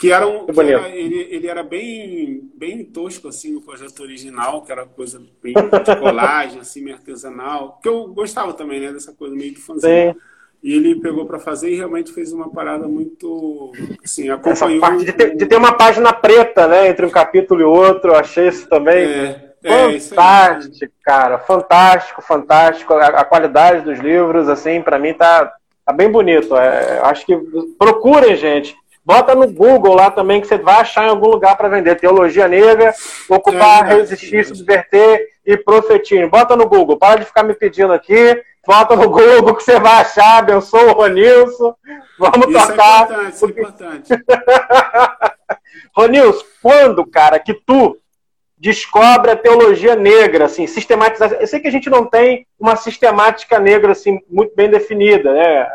Que era um. Que era, ele, ele era bem, bem tosco, assim, o projeto original, que era coisa bem de colagem, assim, meio artesanal. Que eu gostava também, né, dessa coisa meio de fãzinho. E ele pegou para fazer e realmente fez uma parada muito. Assim, acompanhou.
Essa parte de ter, de ter uma página preta, né, entre um capítulo e outro, eu achei isso também. É. É, fantástico, cara. Fantástico, fantástico. A, a, qualidade dos livros, assim, para mim tá, tá bem bonito. É, acho que procurem, gente. Bota no Google lá também que você vai achar em algum lugar para vender. Teologia Negra, Ocupar, é, Resistir, Subverter e Profetinho. Bota no Google. Para de ficar me pedindo aqui. Bota no Google que você vai achar. Abençoa o Ronilson. Vamos isso é tocar. É importante, isso é importante. Ronilson, quando, cara, que tu descobre a teologia negra, assim, sistematizar. Eu sei que a gente não tem uma sistemática negra assim muito bem definida, né?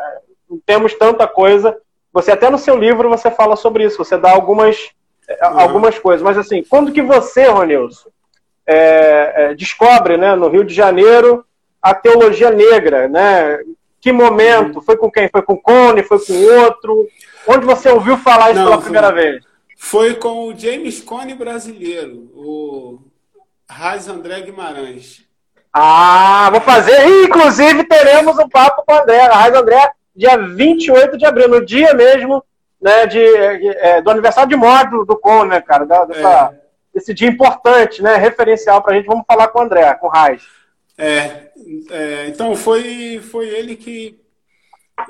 Não temos tanta coisa. Você até no seu livro você fala sobre isso, você dá algumas uhum. algumas coisas, mas assim, quando que você, Ronilson, é, é, descobre, né, no Rio de Janeiro, a teologia negra, né? Que momento? Uhum. Foi com quem? Foi com o Cone? Foi com outro? Onde você ouviu falar isso não, pela primeira vez?
Foi com o James Cone brasileiro, o Raiz André Guimarães.
Ah, vou fazer. Inclusive, teremos um papo com o André. Raiz André, dia 28 de abril, no dia mesmo né, de, é, do aniversário de morte do, Con, né, cara? Dessa, é. Desse dia importante, né? Referencial pra gente. Vamos falar com o André, com o Raiz.
É, é, então foi, foi ele que,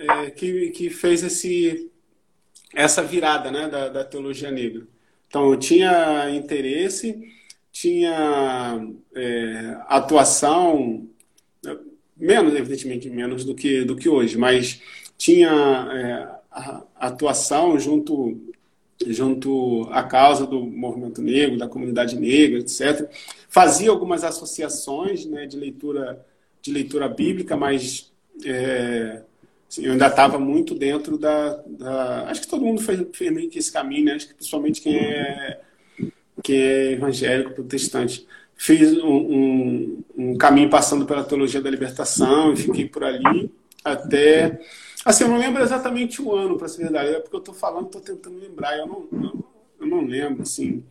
é, que, que fez esse, essa virada né, da, da teologia negra. Então eu tinha interesse, tinha é, atuação, menos, evidentemente, menos do que, do que hoje, mas tinha é, atuação junto junto à causa do movimento negro, da comunidade negra, etc. Fazia algumas associações né, de leitura de leitura bíblica, mas é, assim, eu ainda estava muito dentro da, da, Acho que todo mundo fez, fez meio que esse caminho, né? Acho que principalmente quem é, quem é evangélico, protestante. Fiz um, um, um caminho passando pela teologia da libertação e fiquei por ali até Assim, eu não lembro exatamente o ano, para ser verdade. É porque eu estou falando, estou tentando lembrar. Eu não, não, eu não lembro, assim,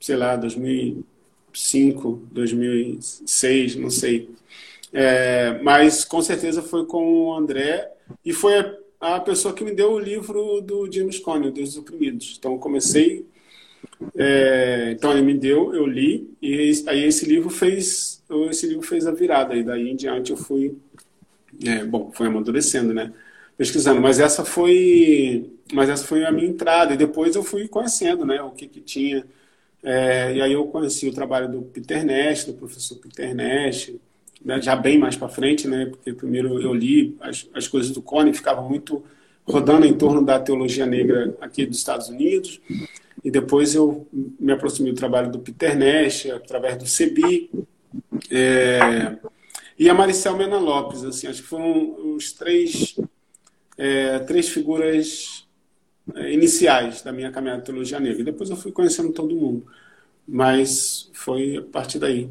sei lá, 2005, 2006, não sei. É, mas com certeza foi com o André e foi a, pessoa que me deu o livro do James Cone, Deus dos Oprimidos. Então comecei, é, então ele me deu, eu li e aí esse livro fez, esse livro fez a virada e daí em diante eu fui, é, bom, fui amadurecendo, né? pesquisando, mas essa foi, mas essa foi a minha entrada e depois eu fui conhecendo, né, o que que tinha. É, e aí eu conheci o trabalho do Peter Nash, do professor Peter Nash, né, já bem mais para frente, né, porque primeiro eu li as, as coisas do Cone, ficava muito rodando em torno da teologia negra aqui dos Estados Unidos, e depois eu me aproximei do trabalho do Peter Nash, através do CEBI, é, e a Maricel Mena Lopes, assim, acho que foram os três é, três figuras é, iniciais da minha caminhada de teologia negra. Depois eu fui conhecendo todo mundo, mas foi a partir daí.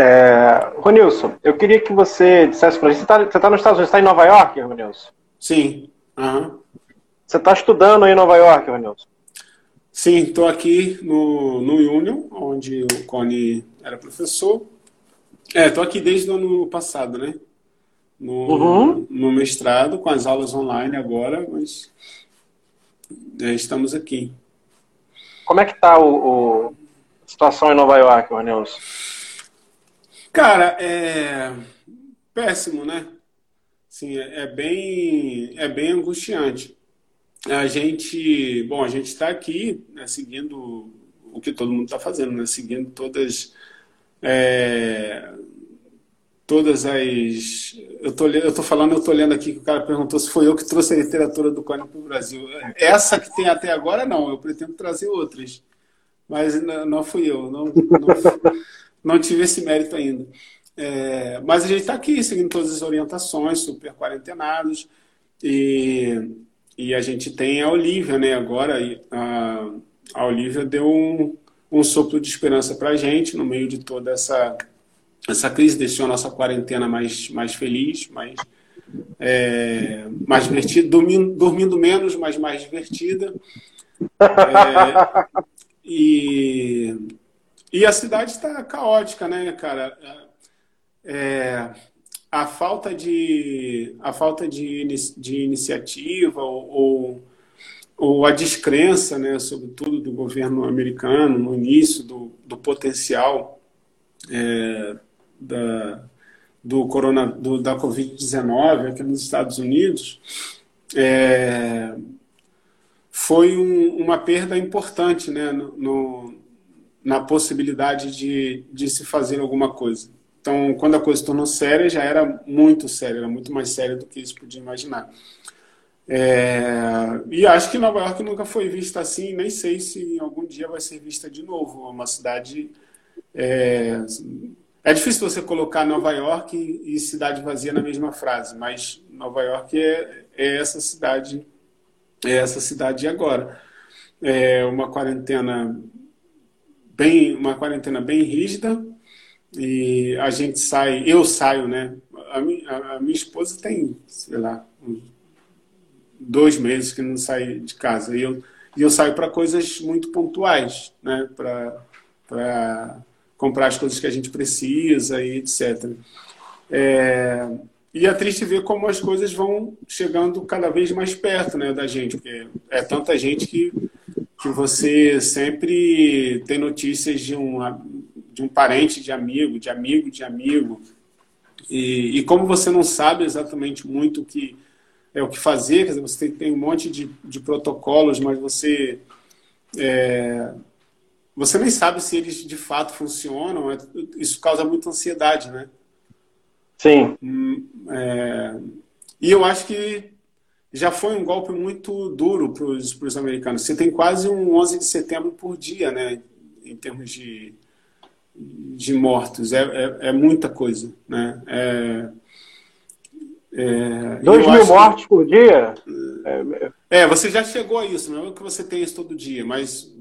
É, Ronilson, eu queria que você dissesse para a gente, você está tá nos Estados Unidos, está em Nova York, Ronilson?
Sim. Uhum.
Você está estudando aí em Nova York, Ronilson?
Sim, estou aqui no, no Union, onde o Cone era professor. É, estou aqui desde o ano passado, né? no, uhum. no mestrado, com as aulas online agora, mas é, estamos aqui.
Como é que está a situação em Nova York, Manilson?
Cara, é péssimo, né? Sim, é, é bem, é bem angustiante. A gente, bom, a gente está aqui né, seguindo o que todo mundo está fazendo, né? Seguindo todas é, todas as. Eu tô, eu tô falando, eu tô lendo aqui que o cara perguntou se foi eu que trouxe a literatura do Cone para o Brasil. Essa que tem até agora, não. Eu pretendo trazer outras. Mas não fui eu. Não, não, não tive esse mérito ainda. É, mas a gente está aqui seguindo todas as orientações, super quarentenados. E, e a gente tem a Olivia, né? Agora, a, a Olivia deu um, um sopro de esperança para a gente no meio de toda essa essa crise deixou a nossa quarentena mais, mais feliz, mais, é, mais divertida, dormindo, dormindo menos, mas mais divertida. É, e, e a cidade está caótica, né, cara? É, a falta de, a falta de, de iniciativa ou, ou, a descrença, né, sobretudo do governo americano no início do, do potencial é, da, do corona, do, da Covid-19 aqui nos Estados Unidos, é, foi um, uma perda importante né, no, na possibilidade de, de se fazer alguma coisa. Então, quando a coisa se tornou séria, já era muito séria, era muito mais séria do que isso podia imaginar. É, e acho que Nova York nunca foi vista assim, nem sei se algum dia vai ser vista de novo. É uma cidade é, é difícil você colocar Nova York e cidade vazia na mesma frase, mas Nova York é, é essa cidade, é essa cidade agora. É uma quarentena bem, uma quarentena bem rígida e a gente sai, eu saio, né? A minha, a minha esposa tem, sei lá, dois meses que não sai de casa e eu, e eu saio para coisas muito pontuais, né? Para comprar as coisas que a gente precisa e etc. É, e é triste ver como as coisas vão chegando cada vez mais perto né, da gente, porque é tanta gente que, que você sempre tem notícias de um, de um parente de amigo, de amigo de amigo. E, e como você não sabe exatamente muito o que é o que fazer, quer dizer, você tem, tem um monte de, de protocolos, mas você é, você nem sabe se eles de fato funcionam. É, isso causa muita ansiedade, né?
Sim.
Hum, é, e eu acho que já foi um golpe muito duro para os americanos. Você tem quase um 11 de setembro por dia, né? Em termos de, de mortos. É, é, é muita coisa, né? É,
é, Dois mil mortes que... por dia?
É, você já chegou a isso, não é que você tem isso todo dia, mas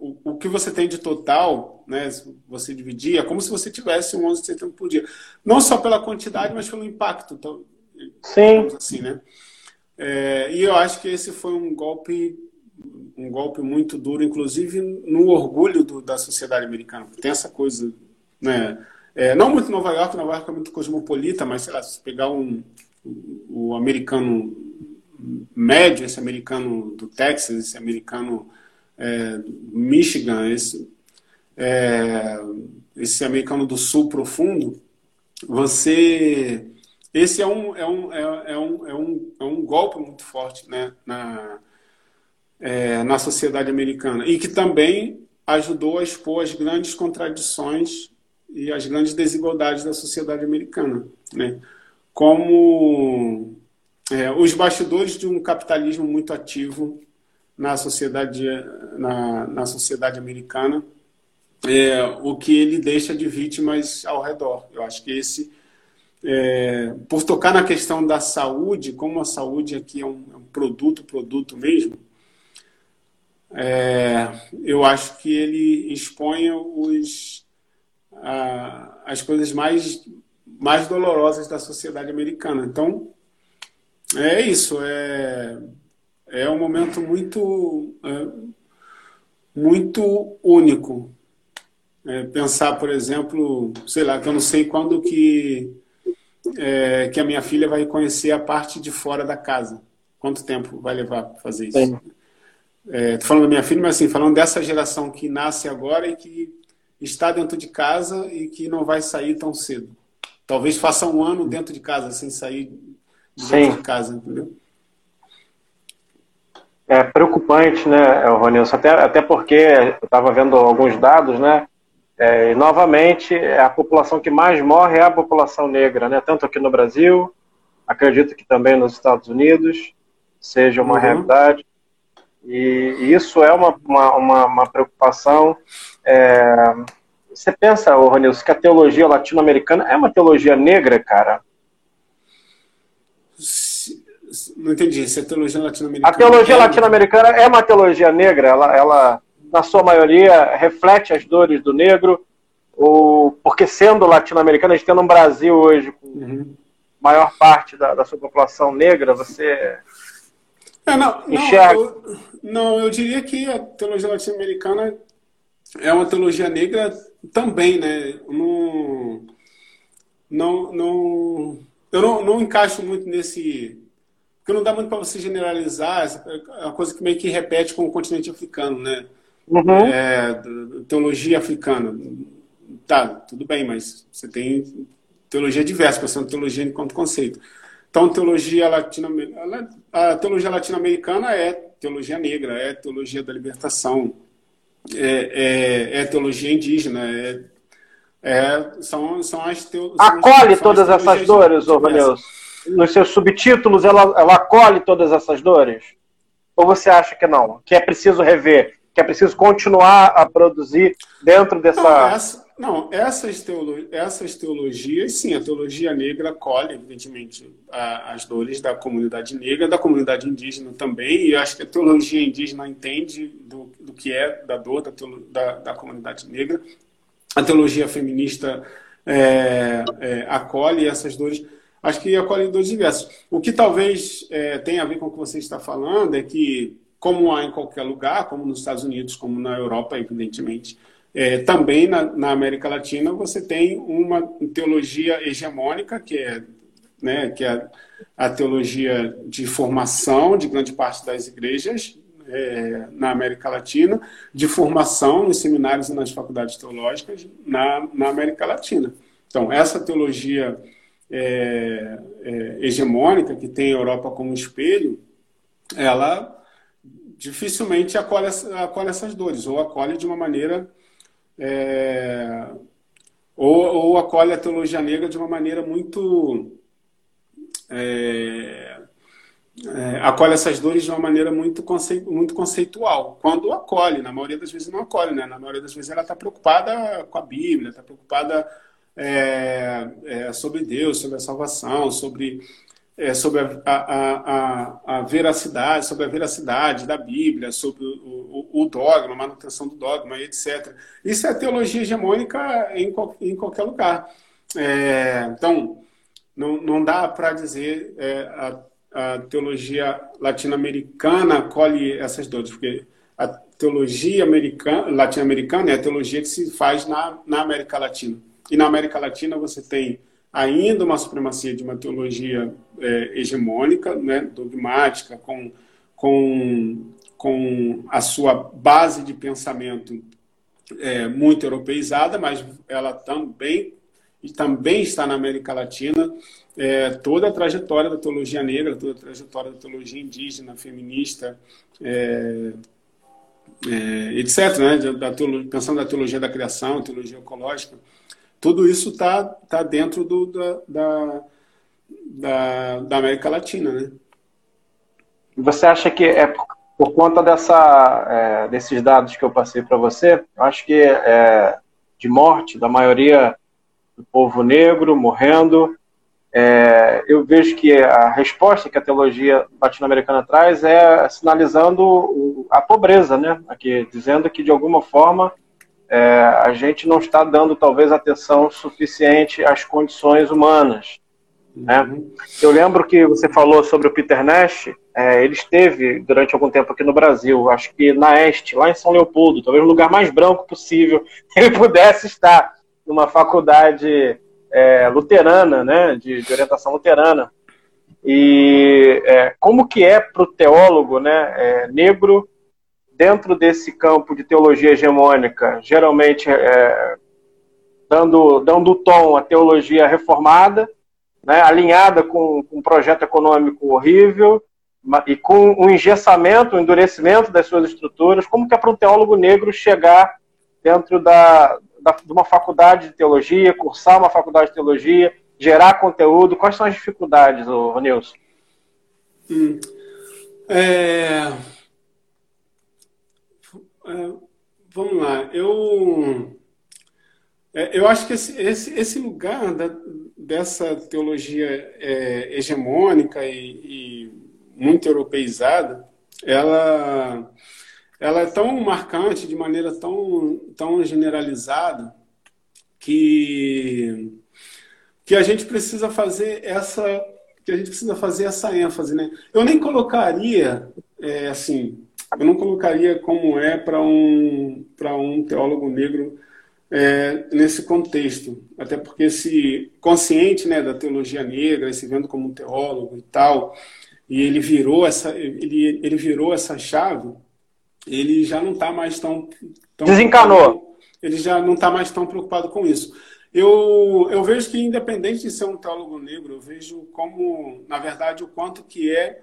o, o que você tem de total, né, você dividir, é como se você tivesse um 11 de setembro por dia. Não só pela quantidade, mas pelo impacto. Então,
Sim.
Assim, né? É, e eu acho que esse foi um golpe um golpe muito duro, inclusive no orgulho do, da sociedade americana. Tem essa coisa, né? É, não muito Nova York, Nova York é muito cosmopolita, mas sei lá, se pegar um, o americano médio, esse americano do Texas, esse americano é, Michigan, esse, é, esse americano do sul profundo, você esse é um, é um, é, é, um, é, um, é um golpe muito forte né, na, é, na sociedade americana e que também ajudou a expor as grandes contradições e as grandes desigualdades da sociedade americana. Né? Como é, os bastidores de um capitalismo muito ativo na sociedade, na, na sociedade americana, é, o que ele deixa de vítimas ao redor. Eu acho que esse, é, por tocar na questão da saúde, como a saúde aqui é um, é um produto, produto mesmo, é, eu acho que ele expõe os, a, as coisas mais, mais dolorosas da sociedade americana. Então, é isso. É, é um momento muito, é, muito único. É, pensar, por exemplo, sei lá, que eu não sei quando que, é, que a minha filha vai conhecer a parte de fora da casa. Quanto tempo vai levar para fazer isso? Estou é, falando da minha filha, mas assim, falando dessa geração que nasce agora e que está dentro de casa e que não vai sair tão cedo. Talvez faça um ano dentro de casa, sem sair de dentro Sim. de casa, entendeu?
É preocupante, né, Ronilson? Até, até porque eu estava vendo alguns dados, né? É, e novamente, a população que mais morre é a população negra, né? Tanto aqui no Brasil, acredito que também nos Estados Unidos seja uma uhum. realidade. E, e, isso é uma, uma, uma, uma preocupação. É, você pensa, Ronilson, que a teologia latino-americana é uma teologia negra, cara?
Não entendi. Se a teologia latino-americana.
A teologia é latino-americana é uma teologia negra. Ela, ela, na sua maioria, reflete as dores do negro. Ou, porque sendo latino-americana, a gente tendo um Brasil hoje com uhum. maior parte da, da sua população negra, você.
É, não, enxerga... não, eu, não, eu diria que a teologia latino-americana é uma teologia negra também, né? Não, não, não, eu não, não encaixo muito nesse porque não dá muito para você generalizar, é uma coisa que meio que repete com o continente africano, né? Uhum. É, teologia africana. Tá, tudo bem, mas você tem teologia diversa, você tem teologia enquanto conceito. Então, teologia latino-americana, a teologia latino-americana é teologia negra, é teologia da libertação, é, é, é teologia indígena, é, é, são, são as teologias.
Acolhe todas essas dores, ô Vanilson nos seus subtítulos, ela, ela acolhe todas essas dores? Ou você acha que não? Que é preciso rever? Que é preciso continuar a produzir dentro dessa.
Não, essa, não essas, teolo, essas teologias, sim, a teologia negra acolhe, evidentemente, a, as dores da comunidade negra, da comunidade indígena também, e acho que a teologia indígena entende do, do que é da dor da, da, da comunidade negra. A teologia feminista é, é, acolhe essas dores acho que acolhedores diversos. O que talvez é, tenha a ver com o que você está falando é que, como há em qualquer lugar, como nos Estados Unidos, como na Europa, evidentemente, é, também na, na, América Latina você tem uma teologia hegemônica, que é né, que é a teologia de formação de grande parte das igrejas é, na América Latina, de formação nos seminários e nas faculdades teológicas na, na América Latina. Então, essa teologia é, é, hegemônica, que tem a Europa como espelho, ela dificilmente acolhe, acolhe essas dores, ou acolhe de uma maneira. É, ou, ou acolhe a teologia negra de uma maneira muito. É, é, acolhe essas dores de uma maneira muito, conce, muito conceitual. Quando acolhe, na maioria das vezes não acolhe, né? Na maioria das vezes ela está preocupada com a Bíblia, está preocupada é, é, sobre Deus, sobre a salvação, sobre, é, sobre a, a, a, a, veracidade, sobre a veracidade da Bíblia, sobre o, o, o, dogma, a manutenção do dogma, etc. Isso é teologia hegemônica em, em qualquer lugar. É, então, não, não dá para dizer é, a a teologia latino-americana acolhe essas dores, porque a teologia americana, latino-americana é a teologia que se faz na, na América Latina. E na América Latina você tem ainda uma supremacia de uma teologia é, hegemônica, né, dogmática, com, com, com a sua base de pensamento é, muito europeizada, mas ela também, também está na América Latina é, toda a trajetória da teologia negra, toda a trajetória da teologia indígena, feminista, é, é, etc., né? da pensando na teologia da criação, teologia ecológica, tudo isso está tá dentro do, da, da, da, da, América Latina. Né?
Você acha que é por, conta dessa, é, desses dados que eu passei para você, eu acho que é, de morte da maioria do povo negro morrendo, é, eu vejo que a resposta que a teologia latino-americana traz é sinalizando a pobreza, né? Aqui, dizendo que de alguma forma é, a gente não está dando talvez atenção suficiente às condições humanas. Né? Uhum. Eu lembro que você falou sobre o Peter Nash, é, ele esteve durante algum tempo aqui no Brasil, acho que na Este, lá em São Leopoldo, talvez o lugar mais branco possível que ele pudesse estar, numa faculdade é, luterana, né, de, de, orientação luterana. E é, como que é para o teólogo né, é, negro, dentro desse campo de teologia hegemônica, geralmente é, dando, dando tom à teologia reformada, né, alinhada com, com um projeto econômico horrível, e com o um engessamento, o um endurecimento das suas estruturas, como que é para um teólogo negro chegar dentro da, da, de uma faculdade de teologia, cursar uma faculdade de teologia, gerar conteúdo? Quais são as dificuldades, Nilson?
Hum. É... É, vamos lá. Eu, é, eu acho que esse, esse, esse lugar da, dessa teologia é, hegemônica e, e muito europeizada, ela ela é tão marcante, de maneira tão, tão generalizada, que, que a gente precisa fazer essa que a gente precisa fazer essa ênfase, né? Eu nem colocaria é, assim, eu não colocaria como é para um para um teólogo negro é, nesse contexto, até porque esse consciente, né, da teologia negra, se vendo como um teólogo e tal, e ele virou essa ele ele virou essa chave ele já não está mais tão, tão
desencanou.
Ele já não está mais tão preocupado com isso. Eu, eu vejo que, independente de ser um teólogo negro, eu vejo como, na verdade, o quanto que é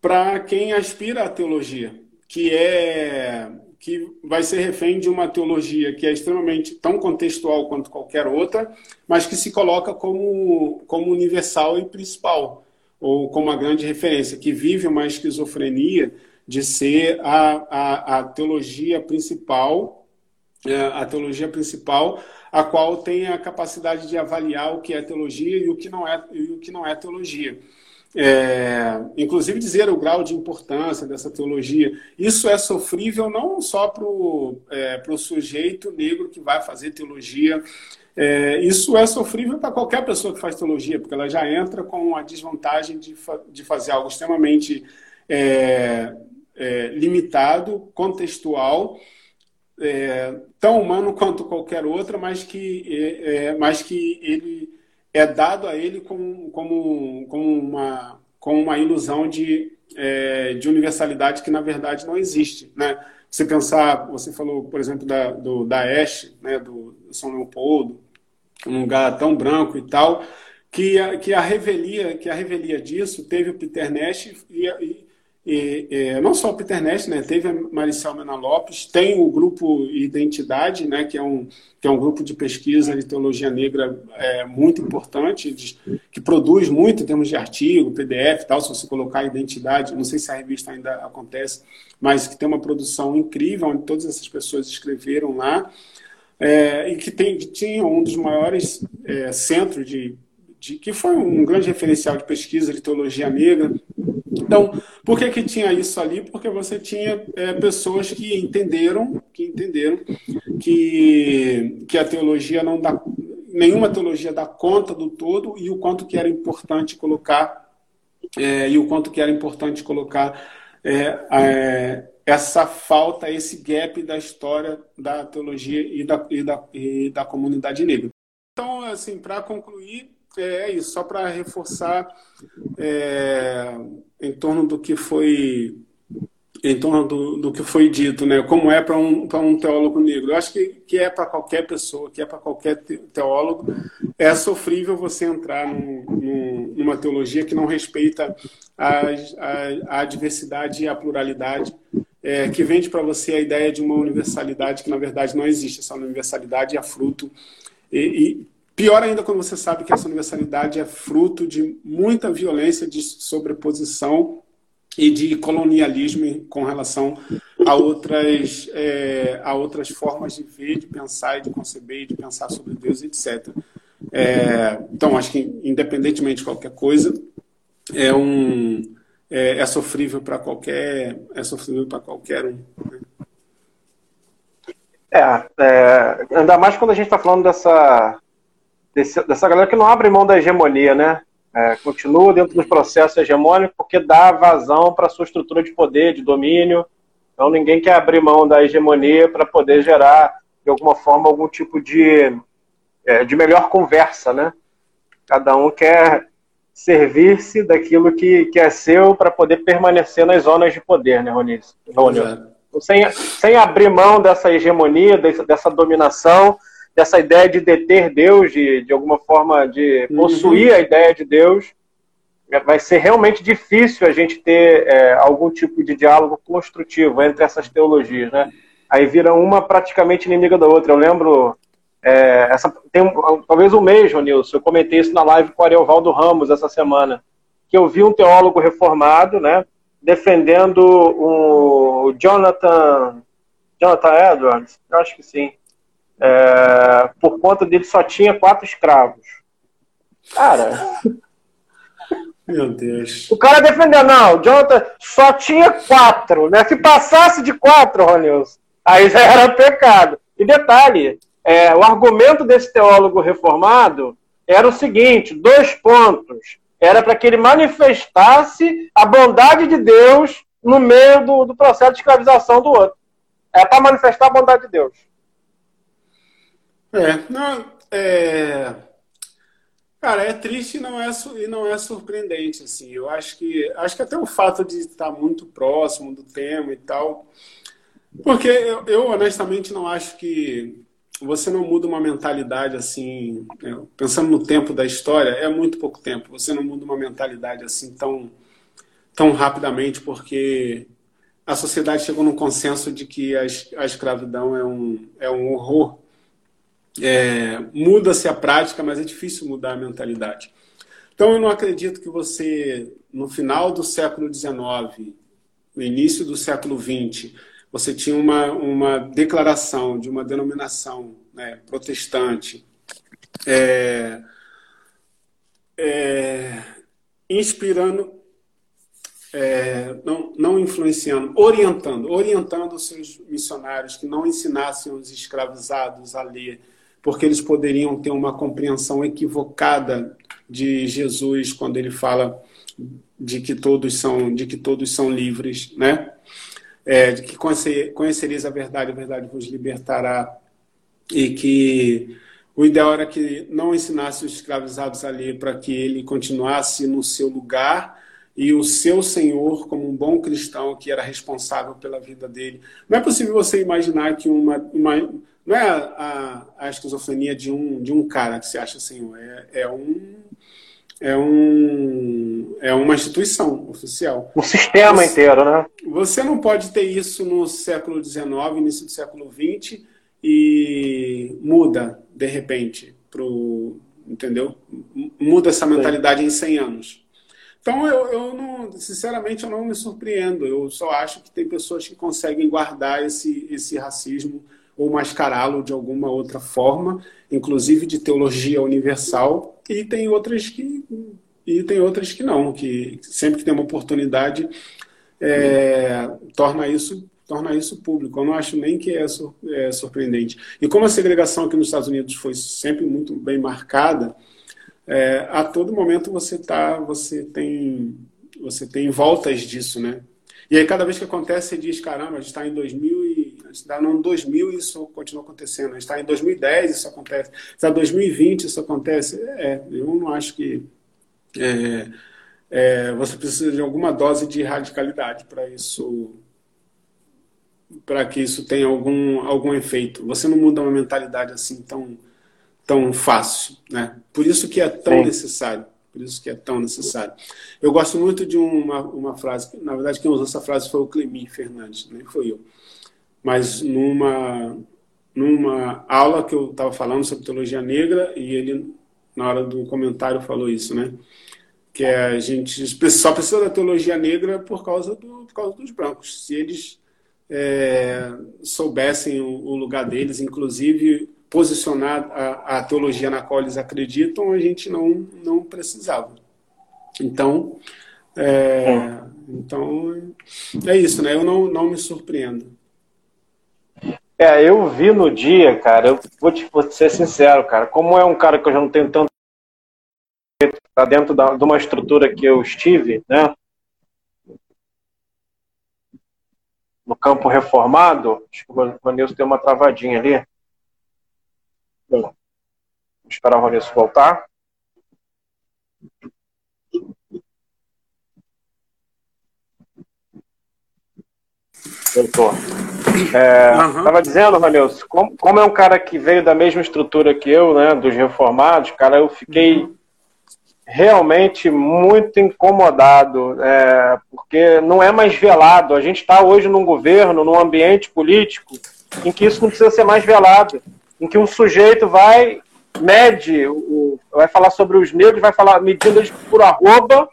para quem aspira à teologia, que é que vai ser refém de uma teologia que é extremamente tão contextual quanto qualquer outra, mas que se coloca como, como universal e principal, ou como uma grande referência, que vive uma esquizofrenia de ser a, a, a teologia principal, é, a teologia principal, a qual tem a capacidade de avaliar o que é teologia e o que não é, e o que não é teologia. É, inclusive dizer o grau de importância dessa teologia. Isso é sofrível não só para o é, sujeito negro que vai fazer teologia, é, isso é sofrível para qualquer pessoa que faz teologia, porque ela já entra com a desvantagem de, fa de fazer algo extremamente é, é, limitado, contextual, é, tão humano quanto qualquer outra, mas que, é mas que ele é dado a ele como, como, como, uma, como uma ilusão de, é, de universalidade que, na verdade, não existe. Né? Você pensar, você falou, por exemplo, da, do, da Este, né, do São Leopoldo, um lugar tão branco e tal, que a, que a revelia que a revelia disso teve o Peter Nash e, e, e, não só o Peter Nash, né, teve a Maricel Mena Lopes, tem o grupo Identidade, né, que é um que é um grupo de pesquisa de teologia negra é, muito importante, de, que produz muito em termos de artigo, PDF, tal. Se você colocar Identidade, não sei se a revista ainda acontece, mas que tem uma produção incrível onde todas essas pessoas escreveram lá. É, e que tem, tinha um dos maiores é, centros de de, que foi um grande referencial de pesquisa de teologia negra. Então, por que, que tinha isso ali? Porque você tinha é, pessoas que entenderam, que entenderam que, que a teologia não dá, nenhuma teologia dá conta do todo e o quanto que era importante colocar é, e o quanto que era importante colocar é, é, essa falta, esse gap da história da teologia e da, e da, e da comunidade negra. Então, assim, para concluir, é isso, só para reforçar é, em torno do que foi em torno do, do que foi dito, né? Como é para um, um teólogo negro. Eu acho que, que é para qualquer pessoa, que é para qualquer teólogo, é sofrível você entrar num, num, numa teologia que não respeita a, a, a diversidade e a pluralidade, é, que vende para você a ideia de uma universalidade que na verdade não existe. Essa universalidade é fruto e, e Pior ainda quando você sabe que essa universalidade é fruto de muita violência de sobreposição e de colonialismo com relação a outras, é, a outras formas de ver, de pensar e de conceber, de pensar sobre Deus, etc. É, então, acho que, independentemente de qualquer coisa, é, um, é, é sofrível para qualquer, é sofrível para qualquer um. Né?
É, é, ainda mais quando a gente está falando dessa desse, dessa galera que não abre mão da hegemonia, né? É, continua dentro dos processos hegemônicos porque dá vazão para sua estrutura de poder, de domínio. Então ninguém quer abrir mão da hegemonia para poder gerar, de alguma forma, algum tipo de, é, de melhor conversa, né? Cada um quer servir-se daquilo que, que é seu para poder permanecer nas zonas de poder, né, Ronis? Sem, sem abrir mão dessa hegemonia, dessa, dessa dominação, dessa ideia de deter Deus, de, de alguma forma de possuir uhum. a ideia de Deus, é, vai ser realmente difícil a gente ter é, algum tipo de diálogo construtivo entre essas teologias, né? Aí vira uma praticamente inimiga da outra. Eu lembro, é, essa, tem um, talvez um mês, Nilson, eu comentei isso na live com o Ariovaldo Ramos essa semana, que eu vi um teólogo reformado, né, defendendo o Jonathan, Jonathan Edwards, eu acho que sim, é, por conta dele só tinha quatro escravos. Cara.
Meu Deus.
O cara defendeu, não, o Jonathan só tinha quatro, né? Se passasse de quatro, Ronilson, aí já era pecado. E detalhe, é, o argumento desse teólogo reformado era o seguinte: dois pontos. Era para que ele manifestasse a bondade de Deus no meio do, do processo de escravização do outro. É para manifestar a bondade de Deus.
É, não, é... Cara, é triste e não é, e não é surpreendente, assim. Eu acho que, acho que até o fato de estar muito próximo do tema e tal, porque eu, eu honestamente não acho que você não muda uma mentalidade assim, né, pensando no tempo da história, é muito pouco tempo. Você não muda uma mentalidade assim tão, tão rapidamente, porque a sociedade chegou num consenso de que a, a escravidão é um, é um horror é, muda-se a prática, mas é difícil mudar a mentalidade. Então, eu não acredito que você, no final do século XIX, no início do século XX, você tinha uma, uma declaração de uma denominação né, protestante é, é, inspirando, é, não, não influenciando, orientando, orientando os seus missionários que não ensinassem os escravizados a ler porque eles poderiam ter uma compreensão equivocada de Jesus quando ele fala de que todos são de que todos são livres, né? É, de que conhecereis a verdade, a verdade vos libertará e que o ideal era que não ensinasse os escravizados ali para que ele continuasse no seu lugar e o seu senhor, como um bom cristão que era responsável pela vida dele. Não é possível você imaginar que uma. uma não é a, a, a, esquizofrenia de um, de um cara que se acha senhor, é, é um. É, um, é uma instituição oficial.
Um sistema você, inteiro, né?
Você não pode ter isso no século XIX, início do século XX, e muda, de repente, pro, entendeu? Muda essa mentalidade Sim. em 100 anos. Então, eu, eu não, sinceramente, eu não me surpreendo. Eu só acho que tem pessoas que conseguem guardar esse, esse racismo ou mascará-lo de alguma outra forma, inclusive de teologia universal, e tem outras que e tem outras que não, que sempre que tem uma oportunidade é, torna isso torna isso público. Eu não acho nem que é, é surpreendente. E como a segregação aqui nos Estados Unidos foi sempre muito bem marcada, é, a todo momento você tá, você tem, você tem voltas disso, né? E aí cada vez que acontece você diz, caramba, a gente está em 2000 e está no 2000 e isso continua acontecendo, está em 2010 isso acontece, está em 2020 isso acontece. É, eu não acho que é, é, você precisa de alguma dose de radicalidade para isso para que isso tenha algum, algum efeito. Você não muda uma mentalidade assim tão tão fácil, né? Por isso que é tão Sim. necessário. Por isso que é tão necessário. Eu gosto muito de uma, uma frase, na verdade quem usou essa frase foi o Clemi Fernandes, nem foi eu. Mas numa numa aula que eu estava falando sobre teologia negra e ele na hora do comentário falou isso, né? Que é a gente só precisa da teologia negra por causa do por causa dos brancos. Se eles é, soubessem o, o lugar deles, inclusive posicionar a, a, teologia na qual eles acreditam, a gente não, não precisava. Então, é, então, é isso, né? Eu não, não me surpreendo.
É, eu vi no dia, cara, eu vou te vou ser sincero, cara, como é um cara que eu já não tenho tanto tá dentro da, de uma estrutura que eu estive, né? No campo reformado, acho que o Vanilson tem uma travadinha ali. Vamos esperar o Ronilson voltar. Voltou. É, uhum. Tava dizendo, Ronilson, como, como, é um cara que veio da mesma estrutura que eu, né, dos reformados, cara, eu fiquei uhum. realmente muito incomodado, é, porque não é mais velado. A gente está hoje num governo, num ambiente político, em que isso não precisa ser mais velado em que um sujeito vai, mede, o, vai falar sobre os negros, vai falar medidas por arroba,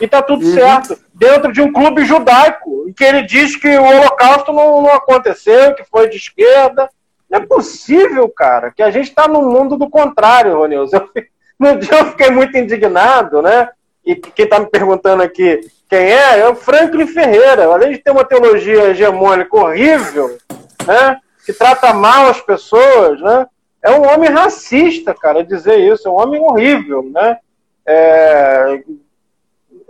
e tá tudo uhum. certo. Dentro de um clube judaico, em que ele diz que o holocausto não, não aconteceu, que foi de esquerda. Não é possível, cara, que a gente está num mundo do contrário, Ronilson. No dia eu fiquei muito indignado, né? E quem está me perguntando aqui quem é, é o Franklin Ferreira. Além de ter uma teologia hegemônica horrível, né? que trata mal as pessoas, né? É um homem racista, cara, dizer isso, é um homem horrível, né? É,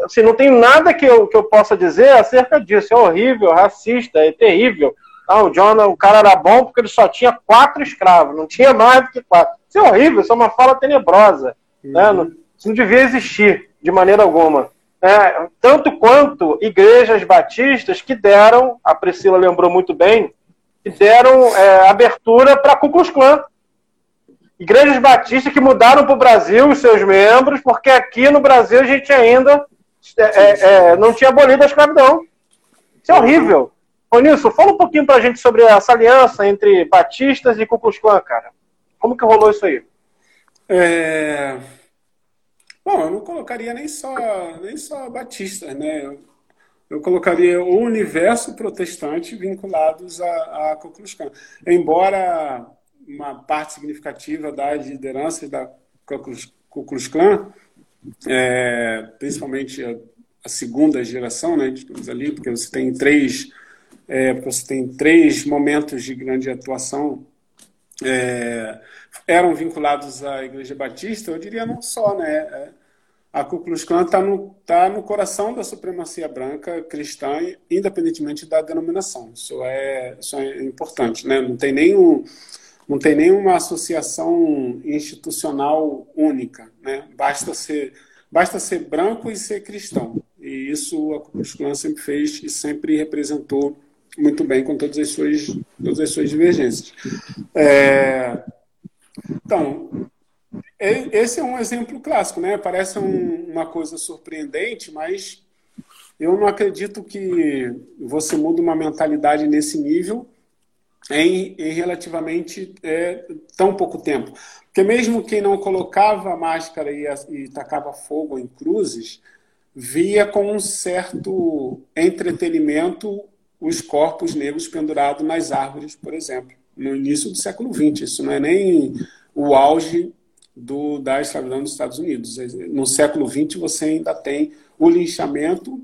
assim, não tem nada que eu, que eu possa dizer acerca disso. É horrível, racista, é terrível. Ah, o John, o cara era bom porque ele só tinha quatro escravos, não tinha mais do que quatro. Isso é horrível, isso é uma fala tenebrosa. Né? Uhum. Né? Isso não devia existir de maneira alguma. É, tanto quanto igrejas batistas que deram, a Priscila lembrou muito bem, que deram é, abertura para Ku Klux Klan. Igrejas batistas que mudaram para o Brasil os seus membros, porque aqui no Brasil a gente ainda é, é, é não tinha abolido a escravidão. Isso é horrível. Ô Nilson, fala um pouquinho para a gente sobre essa aliança entre batistas e Ku Klux Klan, cara. Como que rolou isso aí?
É... Bom, eu não colocaria nem só, nem só batistas, né? eu colocaria o universo protestante vinculados à, à Ku Klux Klan. Embora uma parte significativa das lideranças da Ku Klux Klan, é, principalmente a, a, segunda geração, né, digamos ali, porque você tem três, é, você tem três momentos de grande atuação, é, eram vinculados à Igreja Batista, eu diria não só, né, é, a Ku Klux Klan está no, tá no coração da supremacia branca cristã, independentemente da denominação. Isso é, isso é importante. Né? Não tem nenhum. Não tem nenhuma associação institucional única, né? Basta ser, basta ser branco e ser cristão. E isso a Klux Klan sempre fez e sempre representou muito bem com todas as suas, todas as suas divergências. É, então, esse é um exemplo clássico, né? Parece um, uma coisa surpreendente, mas eu não acredito que você muda uma mentalidade nesse nível em, em relativamente é, tão pouco tempo. Porque mesmo quem não colocava máscara e, e tacava fogo em cruzes, via com um certo entretenimento os corpos negros pendurados nas árvores, por exemplo, no início do século XX. Isso não é nem o auge do, da escravidão nos Estados Unidos. No século XX você ainda tem o linchamento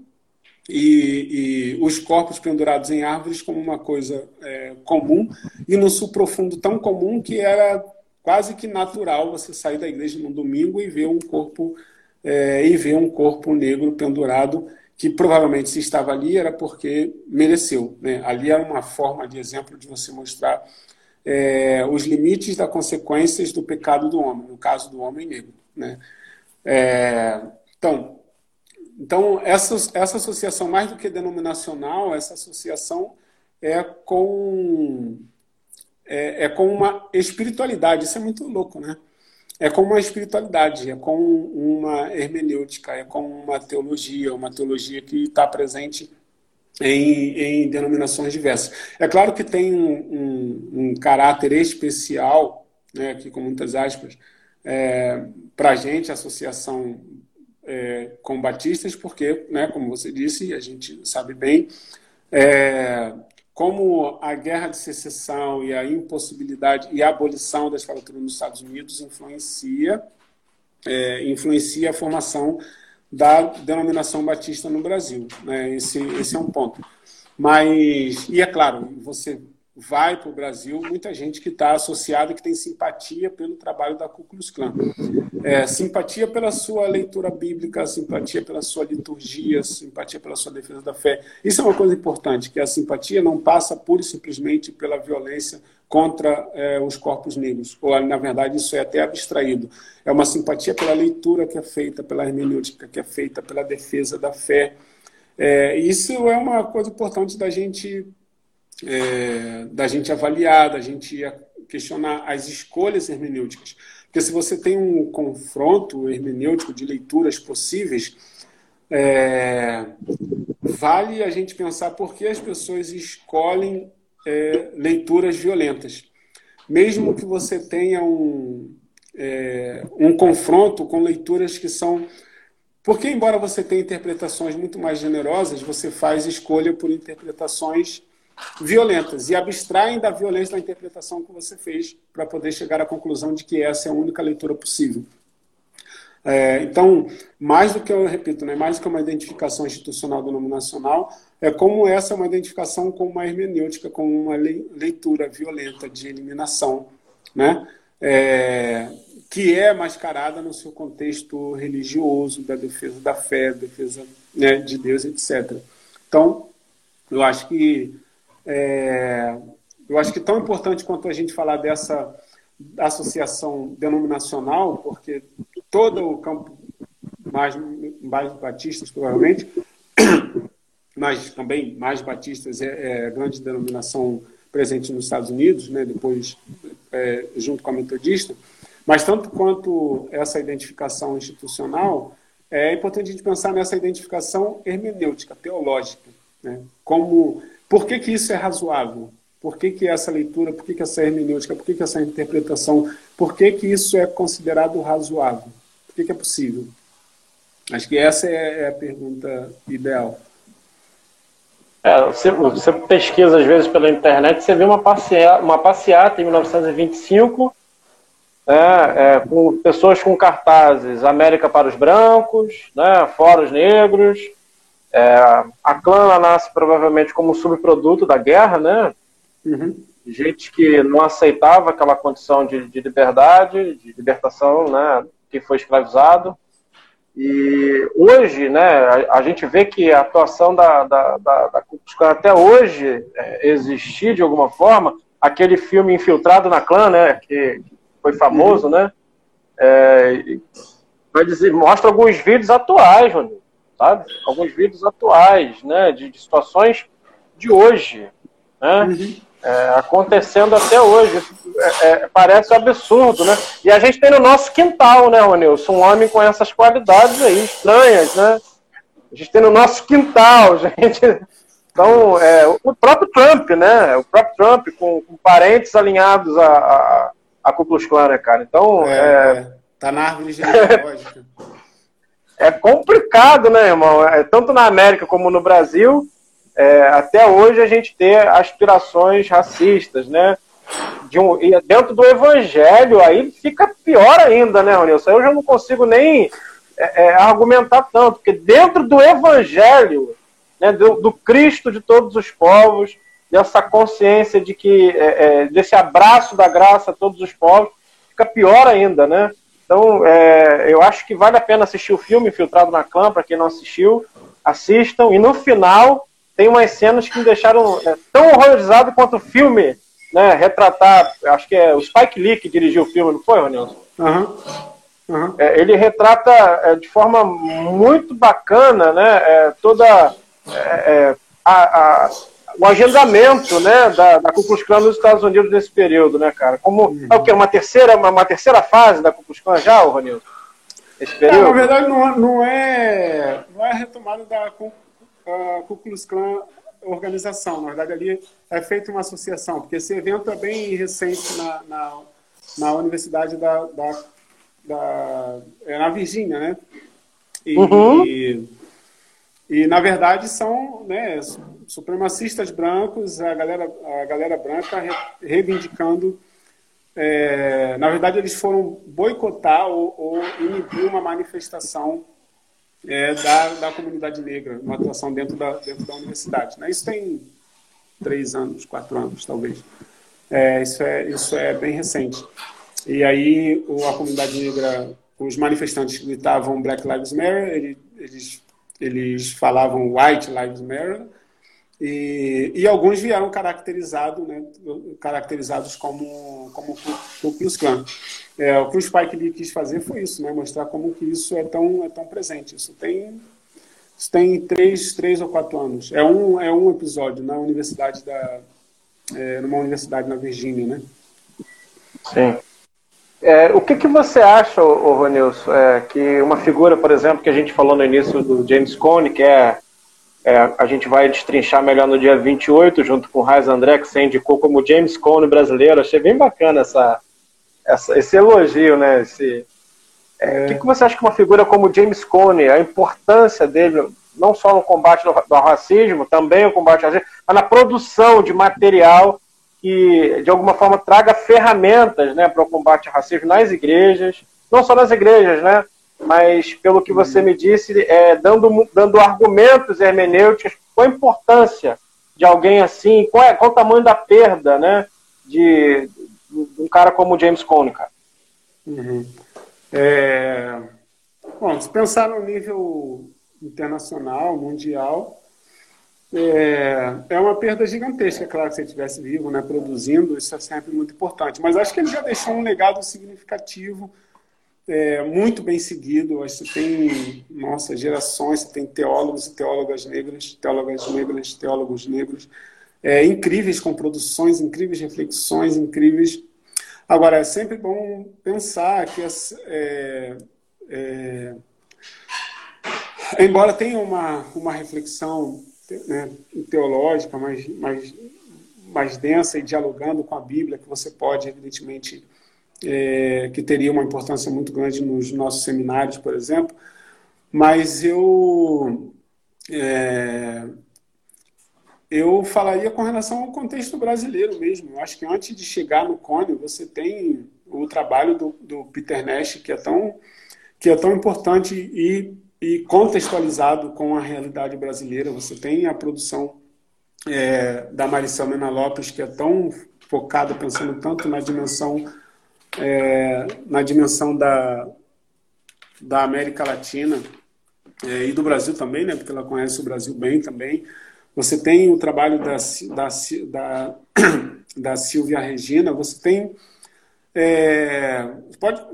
e, e, os corpos pendurados em árvores como uma coisa é, comum e no sul profundo tão comum que era quase que natural você sair da igreja no domingo e ver um corpo é, e ver um corpo negro pendurado que provavelmente se estava ali era porque mereceu. Né? Ali era uma forma de exemplo de você mostrar é, os limites das consequências do pecado do homem, no caso do homem negro. Né? É, então, então, essa, essa associação, mais do que denominacional, essa associação é com, é, é, com uma espiritualidade. Isso é muito louco, né? É com uma espiritualidade, é com uma hermenêutica, é com uma teologia, uma teologia que está presente em, em, denominações diversas. É claro que tem um, um, um caráter especial, né, aqui com muitas aspas, é, para a gente, a associação é, com batistas, porque, né, como você disse, a gente sabe bem, é, como a guerra de secessão e a impossibilidade e a abolição da escravatura nos Estados Unidos influencia, é, influencia a formação da denominação batista no Brasil. Né? Esse, esse é um ponto. Mas, e é claro, você vai para o Brasil muita gente que está associada, que tem simpatia pelo trabalho da Ku Klux Klan. É, simpatia pela sua leitura bíblica, simpatia pela sua liturgia, simpatia pela sua defesa da fé. Isso é uma coisa importante, que a simpatia não passa pura e simplesmente pela violência contra é, os corpos negros. Ou, na verdade, isso é até abstraído. É uma simpatia pela leitura que é feita, pela hermenêutica que é feita, pela defesa da fé. É, isso é uma coisa importante da gente é, da gente avaliar, da gente questionar as escolhas hermenêuticas. Porque se você tem um confronto hermenêutico de leituras possíveis, é, vale a gente pensar por que as pessoas escolhem é, leituras violentas. Mesmo que você tenha um, é, um confronto com leituras que são. Porque, embora você tenha interpretações muito mais generosas, você faz escolha por interpretações violentas e abstraem da violência da interpretação que você fez para poder chegar à conclusão de que essa é a única leitura possível. É, então, mais do que eu repito, né, mais do que uma identificação institucional denominacional, é como essa é uma identificação com uma hermenêutica, com uma leitura violenta de eliminação, né, é, que é mascarada no seu contexto religioso, da defesa da fé, defesa né, de Deus, etc. Então, eu acho que é, eu acho que tão importante quanto a gente falar dessa associação denominacional, porque todo o campo, mais, mais batistas provavelmente, mas também mais batistas é, é grande denominação presente nos Estados Unidos, né, depois é, junto com a metodista, mas tanto quanto essa identificação institucional, é importante a gente pensar nessa identificação hermenêutica, teológica, né, como por que, que isso é razoável? Por que, que essa leitura, por que, que essa hermenêutica, por que, que essa interpretação, por que, que isso é considerado razoável? Por que, que é possível? Acho que essa é, é a pergunta ideal.
É, você, você, pesquisa às vezes pela internet, você vê uma passeata, uma passeata em 1925, né, é, com pessoas com cartazes América para os brancos, né, fora os negros, é, a clã nasce provavelmente como subproduto da guerra, né? Uhum. Gente que não aceitava aquela condição de, de liberdade, de libertação, né? Que foi escravizado. E hoje, né, a, a, gente vê que a atuação da, da, da, da até hoje é, existir de alguma forma aquele filme Infiltrado na Clã, né? Que foi famoso, uhum. né? É, vai dizer, mostra alguns vídeos atuais, mano, sabe? Alguns vídeos atuais, né? De, de situações de hoje, né? Uhum. É, acontecendo até hoje. É, é, parece absurdo, né? E a gente tem no nosso quintal, né, Ronilson? Um homem com essas qualidades aí, estranhas, né? A gente tem no nosso quintal, gente. Então, é, o próprio Trump, né? O próprio Trump, com, com parentes alinhados a, a, a Ku Klux Klan, né, cara? Então, é, é...
é tá na árvore genealógica.
é complicado, né, irmão? É, tanto na América como no Brasil, é, até hoje a gente ter aspirações racistas, né? De um, e dentro do evangelho, aí fica pior ainda, né, Ronilson? Eu já não consigo nem é, é, argumentar tanto, porque dentro do evangelho, né, do, do, Cristo de todos os povos, dessa consciência de que, é, é, desse abraço da graça a todos os povos, fica pior ainda, né? Então, é, eu acho que vale a pena assistir o filme Filtrado na Clã, para quem não assistiu, assistam, e no final tem umas cenas que me deixaram é, tão horrorizado quanto o filme, né, retratar, acho que é o Spike Lee que dirigiu o filme, não foi, Ronilson?
Uhum. Uhum.
É, ele retrata é, de forma muito bacana, né, é, toda é, a, a, o agendamento, né, da, da Ku Klux Klan nos Estados Unidos nesse período, né, cara? Como uhum. é o que uma terceira, uma, uma, terceira fase da Ku Klux Klan já, Ronilson?
Esse período? na verdade, não, não é não é a retomada da Ku a Ku Klux Klan organização. Na verdade, ali é feita uma associação, porque esse evento é bem recente na, na, na Universidade da, da, da é na Virgínia, né? E, uhum. e, e, na verdade, são né, supremacistas brancos, a galera, a galera branca reivindicando. É, na verdade, eles foram boicotar ou, ou inibir uma manifestação é, da, da comunidade negra, uma atuação dentro da, dentro da universidade. Né? Isso tem três anos, quatro anos, talvez. É, isso, é, isso é bem recente. E aí a comunidade negra, os manifestantes gritavam Black Lives Matter, eles, eles falavam White Lives Matter, e, e alguns vieram caracterizado, né, caracterizados como, como Ku Klux Klan. É, o que o Spike Lee quis fazer foi isso, né? Mostrar como que isso é tão, é tão presente. Isso tem, isso tem três, três ou quatro anos. É um, é um episódio na universidade da, é, numa universidade na Virgínia, né?
Sim. É, o que, que você acha, ô, Ronilson, é, que uma figura, por exemplo, que a gente falou no início do James Cone, que é, é a gente vai destrinchar melhor no dia 28, junto com o Raiz André, que você indicou como James Cone brasileiro. Achei bem bacana essa, essa, esse elogio, né? Esse, é, o que, que você acha que uma figura como James Cone, a importância dele, não só no combate do, do racismo, também o combate ao racismo, mas na produção de material que, de alguma forma, traga ferramentas né, para o combate ao racismo nas igrejas, não só nas igrejas, né? Mas, pelo que você me disse, é, dando, dando argumentos hermenêuticos, qual a importância de alguém assim, qual, é, qual o tamanho da perda, né? De, um cara como o James Coney, cara.
Uhum. É... Bom, se pensar no nível internacional, mundial, é, é uma perda gigantesca, claro, que se ele estivesse vivo, né, produzindo, isso é sempre muito importante. Mas acho que ele já deixou um legado significativo, é, muito bem seguido. Que tem, nossa, gerações, tem teólogos e teólogas negras, teólogas negras, teólogos negros, é, incríveis, com produções incríveis, reflexões incríveis. Agora, é sempre bom pensar que, é, é, embora tenha uma, uma reflexão né, teológica mais, mais, mais densa e dialogando com a Bíblia, que você pode, evidentemente, é, que teria uma importância muito grande nos nossos seminários, por exemplo, mas eu. É, eu falaria com relação ao contexto brasileiro mesmo. Eu acho que antes de chegar no Cone, você tem o trabalho do, do Peter Nash, que é tão, que é tão importante e, e contextualizado com a realidade brasileira. Você tem a produção é, da Maricel Mena Lopes, que é tão focada, pensando tanto na dimensão, é, na dimensão da, da América Latina é, e do Brasil também, né, porque ela conhece o Brasil bem também. Você tem o trabalho da, da, da, da Silvia Regina, você tem. É, pode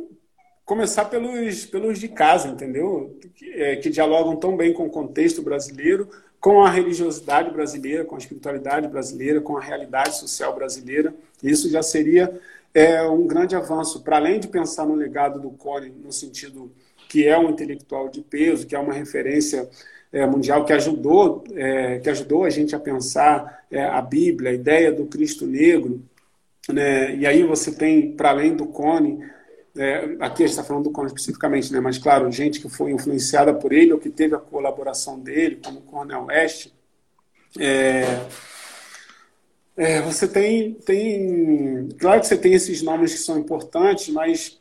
começar pelos, pelos de casa, entendeu? Que, é, que dialogam tão bem com o contexto brasileiro, com a religiosidade brasileira, com a espiritualidade brasileira, com a realidade social brasileira. Isso já seria é, um grande avanço, para além de pensar no legado do Cone, no sentido que é um intelectual de peso, que é uma referência é, mundial que ajudou, é, que ajudou a gente a pensar é, a Bíblia, a ideia do Cristo negro. Né? E aí você tem, para além do Cone, é, aqui a gente está falando do Cone especificamente, né? mas claro, gente que foi influenciada por ele ou que teve a colaboração dele, como Cornel West. É, você tem, tem. Claro que você tem esses nomes que são importantes, mas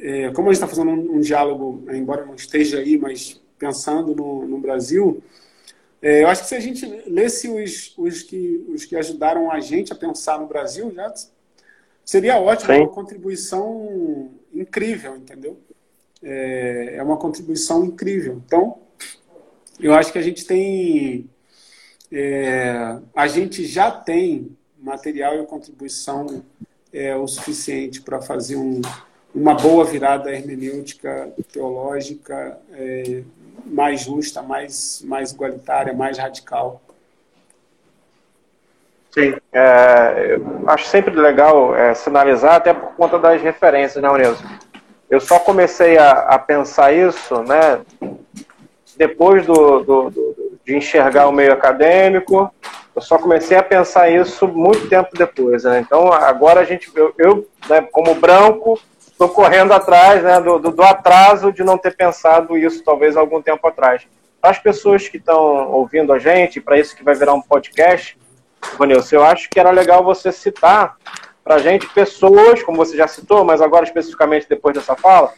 é, como a gente está fazendo um, um, diálogo, embora não esteja aí, mas pensando no, no Brasil, é, eu acho que se a gente lesse os, os, que, os que ajudaram a gente a pensar no Brasil, já seria ótimo, Sim. uma contribuição incrível, entendeu? É, é uma contribuição incrível. Então, eu acho que a gente tem. É, a gente já tem material e contribuição é, o suficiente para fazer um, uma boa virada hermenêutica teológica é, mais justa, mais, mais igualitária, mais radical.
Sim, é, eu acho sempre legal é, sinalizar, até por conta das referências, né, Unilson? Eu só comecei a, a, pensar isso, né, depois do, do, do, de enxergar o meio acadêmico, eu só comecei a pensar isso muito tempo depois, né? Então, agora a gente, eu, eu né, como branco, estou correndo atrás né, do, do, atraso de não ter pensado isso talvez algum tempo atrás. Para as pessoas que estão ouvindo a gente, para isso que vai virar um podcast, Vanilson, eu acho que era legal você citar para a gente pessoas, como você já citou, mas agora especificamente depois dessa fala,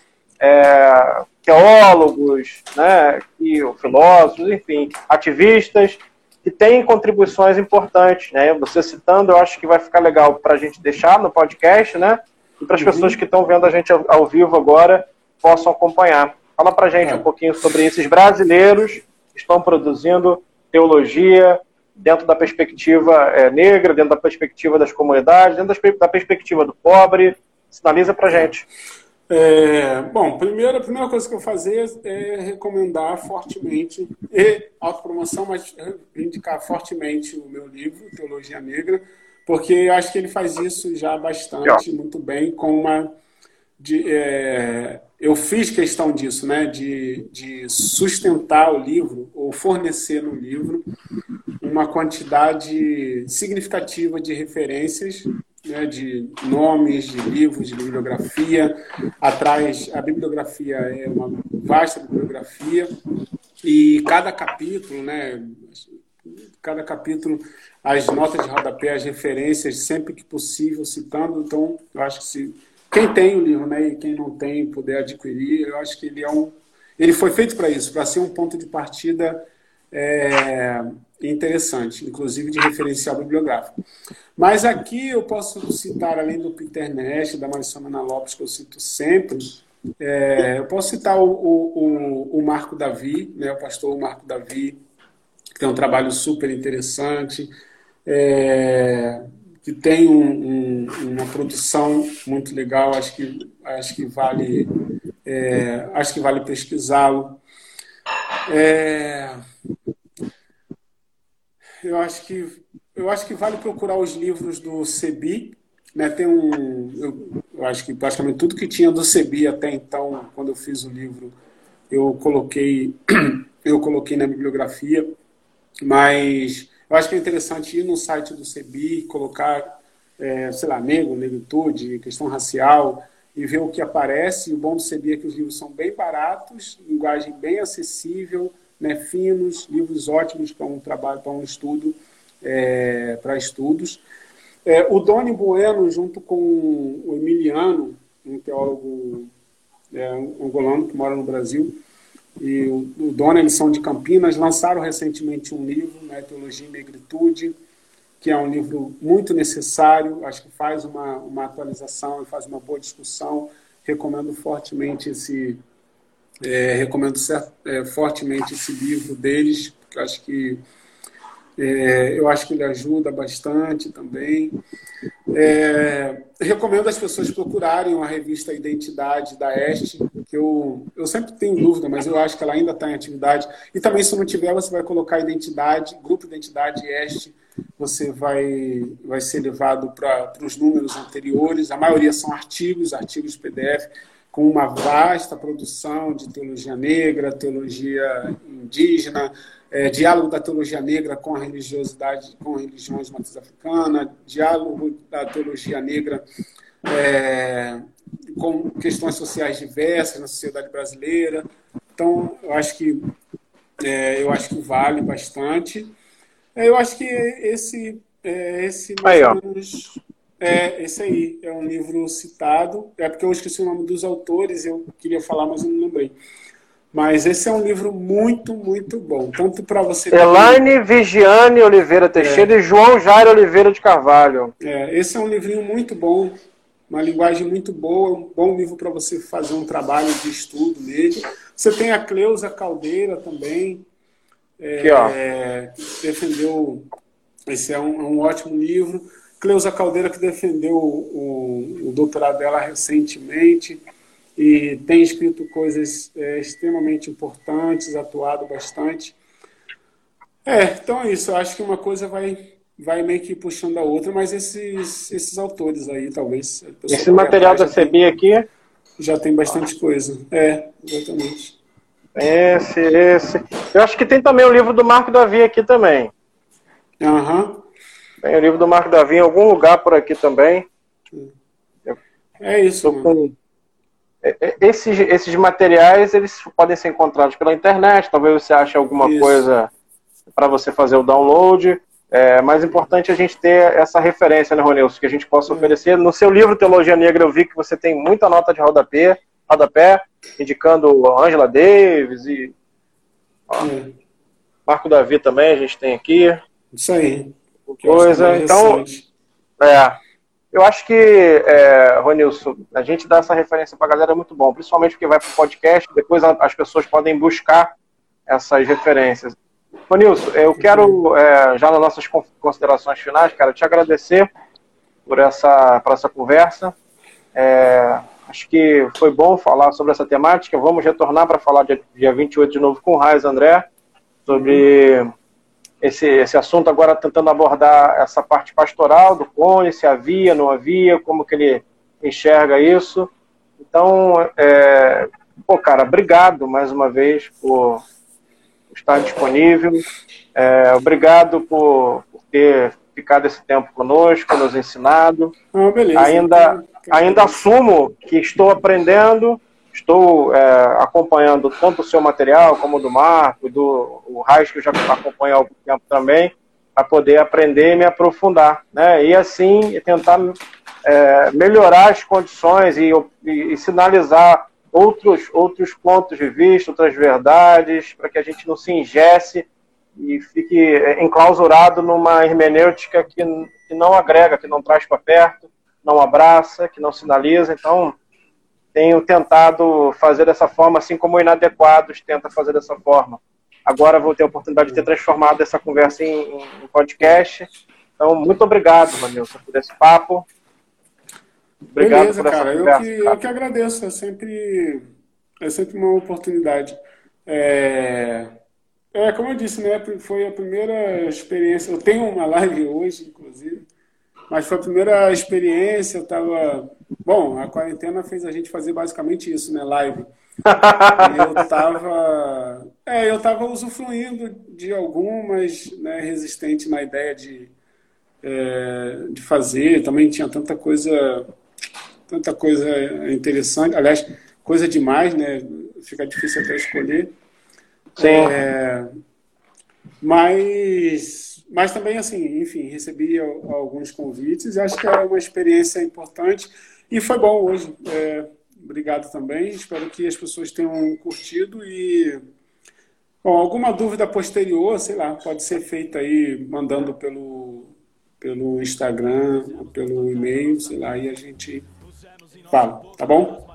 é, teólogos, né, e filósofos, enfim, ativistas, que têm contribuições importantes. Né? Você citando, eu acho que vai ficar legal para a gente deixar no podcast, né? e para as uhum. pessoas que estão vendo a gente ao, ao, vivo agora possam acompanhar. Fala para a gente é. um pouquinho sobre esses brasileiros que estão produzindo teologia dentro da perspectiva é, negra, dentro da perspectiva das comunidades, dentro da perspectiva do pobre. Sinaliza para a gente.
É, bom, primeiro, a primeira coisa que eu fazer é recomendar fortemente, e autopromoção, mas indicar fortemente o meu livro, Teologia Negra, porque eu acho que ele faz isso já bastante, muito bem, com uma. De, é, eu fiz questão disso, né, de, de sustentar o livro, ou fornecer no livro, uma quantidade significativa de referências, né, de nomes, de livros, de bibliografia. Atrás, a bibliografia é uma vasta bibliografia, e cada capítulo, né, cada capítulo as notas de rodapé, as referências, sempre que possível, citando. Então, eu acho que se quem tem o livro né, e quem não tem puder adquirir, eu acho que ele é um. Ele foi feito para isso, para ser um ponto de partida é, interessante, inclusive de referencial bibliográfico. Mas aqui eu posso citar, além do Peter Nash, da Marissona Lopes, que eu cito sempre, é, eu posso citar o, o, o, Marco Davi, né, o pastor Marco Davi, que tem um trabalho super interessante é, que tem um, um, uma produção muito legal, acho que, acho que vale é, acho que vale pesquisá-lo. É, eu acho que eu acho que vale procurar os livros do Sebi, né? Tem um, eu, eu acho que praticamente tudo que tinha do Sebi até então, quando eu fiz o livro, eu coloquei eu coloquei na bibliografia, mas eu acho que é interessante ir no site do CEBI, colocar, é, sei lá, negro, negritude, questão racial, e ver o que aparece. E o bom do CEBI é que os livros são bem baratos, linguagem bem acessível, né, finos, livros ótimos para um trabalho, para um estudo, é, para estudos. É, o Doni Bueno, junto com o Emiliano, um teólogo é, angolano que mora no Brasil, e o, o Dona, eles são de Campinas, lançaram recentemente um livro, né, Teologia e Negritude, que é um livro muito necessário, acho que faz uma, uma atualização e faz uma boa discussão. Recomendo fortemente esse, é, recomendo é, fortemente esse livro deles, porque acho que É, eu acho que ele ajuda bastante também. É, recomendo as pessoas procurarem a revista Identidade da Este, que eu, eu sempre tenho dúvida, mas eu acho que ela ainda está em atividade. E também, se não tiver, você vai colocar Identidade, Grupo Identidade Este, você vai, vai ser levado para os números anteriores. A maioria são artigos, artigos PDF, com uma vasta produção de teologia negra, teologia indígena, é, diálogo da teologia negra com a religiosidade, com religiões matriz africana, diálogo da teologia negra é, com questões sociais diversas na sociedade brasileira. Então, eu acho que é, eu acho que vale bastante. É, eu acho que esse é, esse
mais aí, ou menos,
é esse aí é um livro citado. É porque eu esqueci o nome dos autores. Eu queria falar, mas eu não lembrei. Mas esse é um livro muito, muito bom. Tanto para você.
Elaine Vigiane Oliveira Teixeira é. e João Jairo Oliveira de Carvalho.
É, esse é um livrinho muito bom, uma linguagem muito boa, um bom livro para você fazer um trabalho de estudo nele. Você tem a Cleusa Caldeira também. É, Aqui, ó. defendeu. Esse é um, é um, ótimo livro. Cleusa Caldeira, que defendeu o, o, o doutorado dela recentemente e tem escrito coisas é, extremamente importantes, atuado bastante. É, então é isso. Eu acho que uma coisa vai, vai meio que puxando a outra, mas esses, esses autores aí, talvez.
Esse material da CB aqui?
Já tem bastante coisa. É, exatamente.
Esse, esse. Eu acho que tem também o livro do Marco Davi aqui também.
Aham. Uhum.
Tem o livro do Marco Davi em algum lugar por aqui também.
É isso. Com,
é, é, esses, esses materiais eles podem ser encontrados pela internet, talvez você ache alguma Isso. coisa para você fazer o download. É mais importante a gente ter essa referência, né, Ronilson, que a gente possa oferecer. No seu livro Teologia Negra, eu vi que você tem muita nota de rodapé, rodapé indicando Angela Davis e ó, Marco Davi também, a gente tem aqui.
Isso aí.
Coisa. Então, é, eu acho que, é, Ronilson, a gente dá essa referência para a galera é muito bom, principalmente porque vai para o podcast, depois as pessoas podem buscar essas referências. Ronilson, eu quero, é, já nas nossas considerações finais, cara, te agradecer por essa, por essa conversa. É, acho que foi bom falar sobre essa temática. Vamos retornar para falar dia, dia 28 de novo com o Raiz André, sobre esse, esse assunto agora tentando abordar essa parte pastoral do Cone, se havia, não havia, como que ele enxerga isso. Então, é, pô, cara, obrigado mais uma vez por estar disponível. É, obrigado por, por, ter ficado esse tempo conosco, nos ensinado.
Ah, beleza,
ainda, ainda assumo que estou aprendendo, Estou é, acompanhando tanto o seu material como o do Marco, do o Raiz, que eu já acompanho há algum tempo também, para poder aprender e me aprofundar. Né? E assim tentar é, melhorar as condições e, e, e, sinalizar outros, outros pontos de vista, outras verdades, para que a gente não se ingesse e fique enclausurado numa hermenêutica que, que não agrega, que não traz para perto, não abraça, que não sinaliza. Então, tenho tentado fazer dessa forma, assim como o Inadequados tenta fazer dessa forma. Agora vou ter a oportunidade de ter transformado essa conversa em, em podcast. Então, muito obrigado, Vanilson, por esse papo.
Obrigado Beleza, por essa cara. Conversa, eu, que, cara. eu que agradeço. É sempre, é sempre uma oportunidade. É, é, como eu disse, né? Foi a primeira experiência. Eu tenho uma live hoje, inclusive. Mas foi a primeira experiência, eu estava... Bom, a quarentena fez a gente fazer basicamente isso, né? Live. Eu estava... É, eu estava usufruindo de algumas, né? Resistente na ideia de, é, de fazer. Também tinha tanta coisa... Tanta coisa interessante. Aliás, coisa demais, né? Fica difícil até escolher.
Sim. É,
mas mas também, assim, enfim, recebi alguns convites e acho que é uma experiência importante e foi bom hoje. É, obrigado também. Espero que as pessoas tenham curtido e bom, alguma dúvida posterior, sei lá, pode ser feita aí mandando pelo, pelo Instagram, pelo e-mail, sei lá, e a gente fala, tá bom?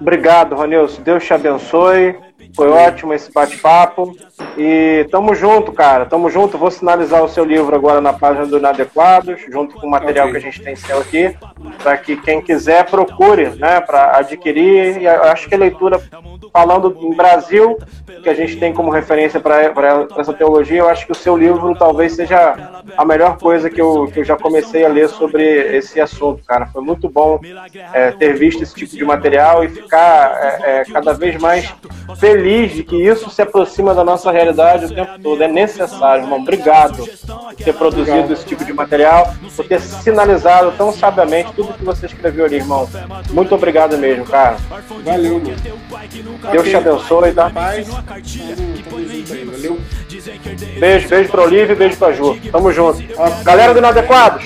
Obrigado, Ronilson. Deus te abençoe. Foi ótimo esse bate-papo. E tamo junto, cara. Tamo junto. Vou sinalizar o seu livro agora na página do Inadequados, junto com o material okay. que a gente tem seu aqui, para que quem quiser procure, né, para adquirir. E acho que a leitura falando em Brasil, que a gente tem como referência para essa teologia, eu acho que o seu livro talvez seja a melhor coisa que eu, que eu já comecei a ler sobre esse assunto, cara. Foi muito bom é, ter visto esse tipo de material e ficar é, é, cada vez mais feliz de que isso se aproxima da nossa realidade o tempo todo. É necessário, irmão. Obrigado por ter produzido esse tipo de material, por ter sinalizado tão sabiamente tudo que você escreveu ali, irmão. Muito obrigado mesmo, cara.
Valeu, mano.
Deus te abençoe, tá?
Paz.
Valeu. Beijo, beijo pra Olivia e beijo pra Ju. Tamo junto. Galera do Inadequados.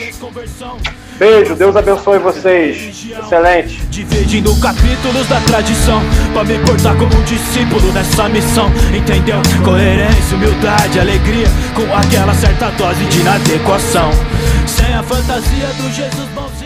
Beijo, Deus abençoe vocês. Excelente.
Dividindo capítulos da tradição. Pra me portar como um discípulo nessa missão. Entendeu? Coerência, humildade, alegria. Com aquela certa dose de inadequação. Sem a fantasia do Jesus bonzinho.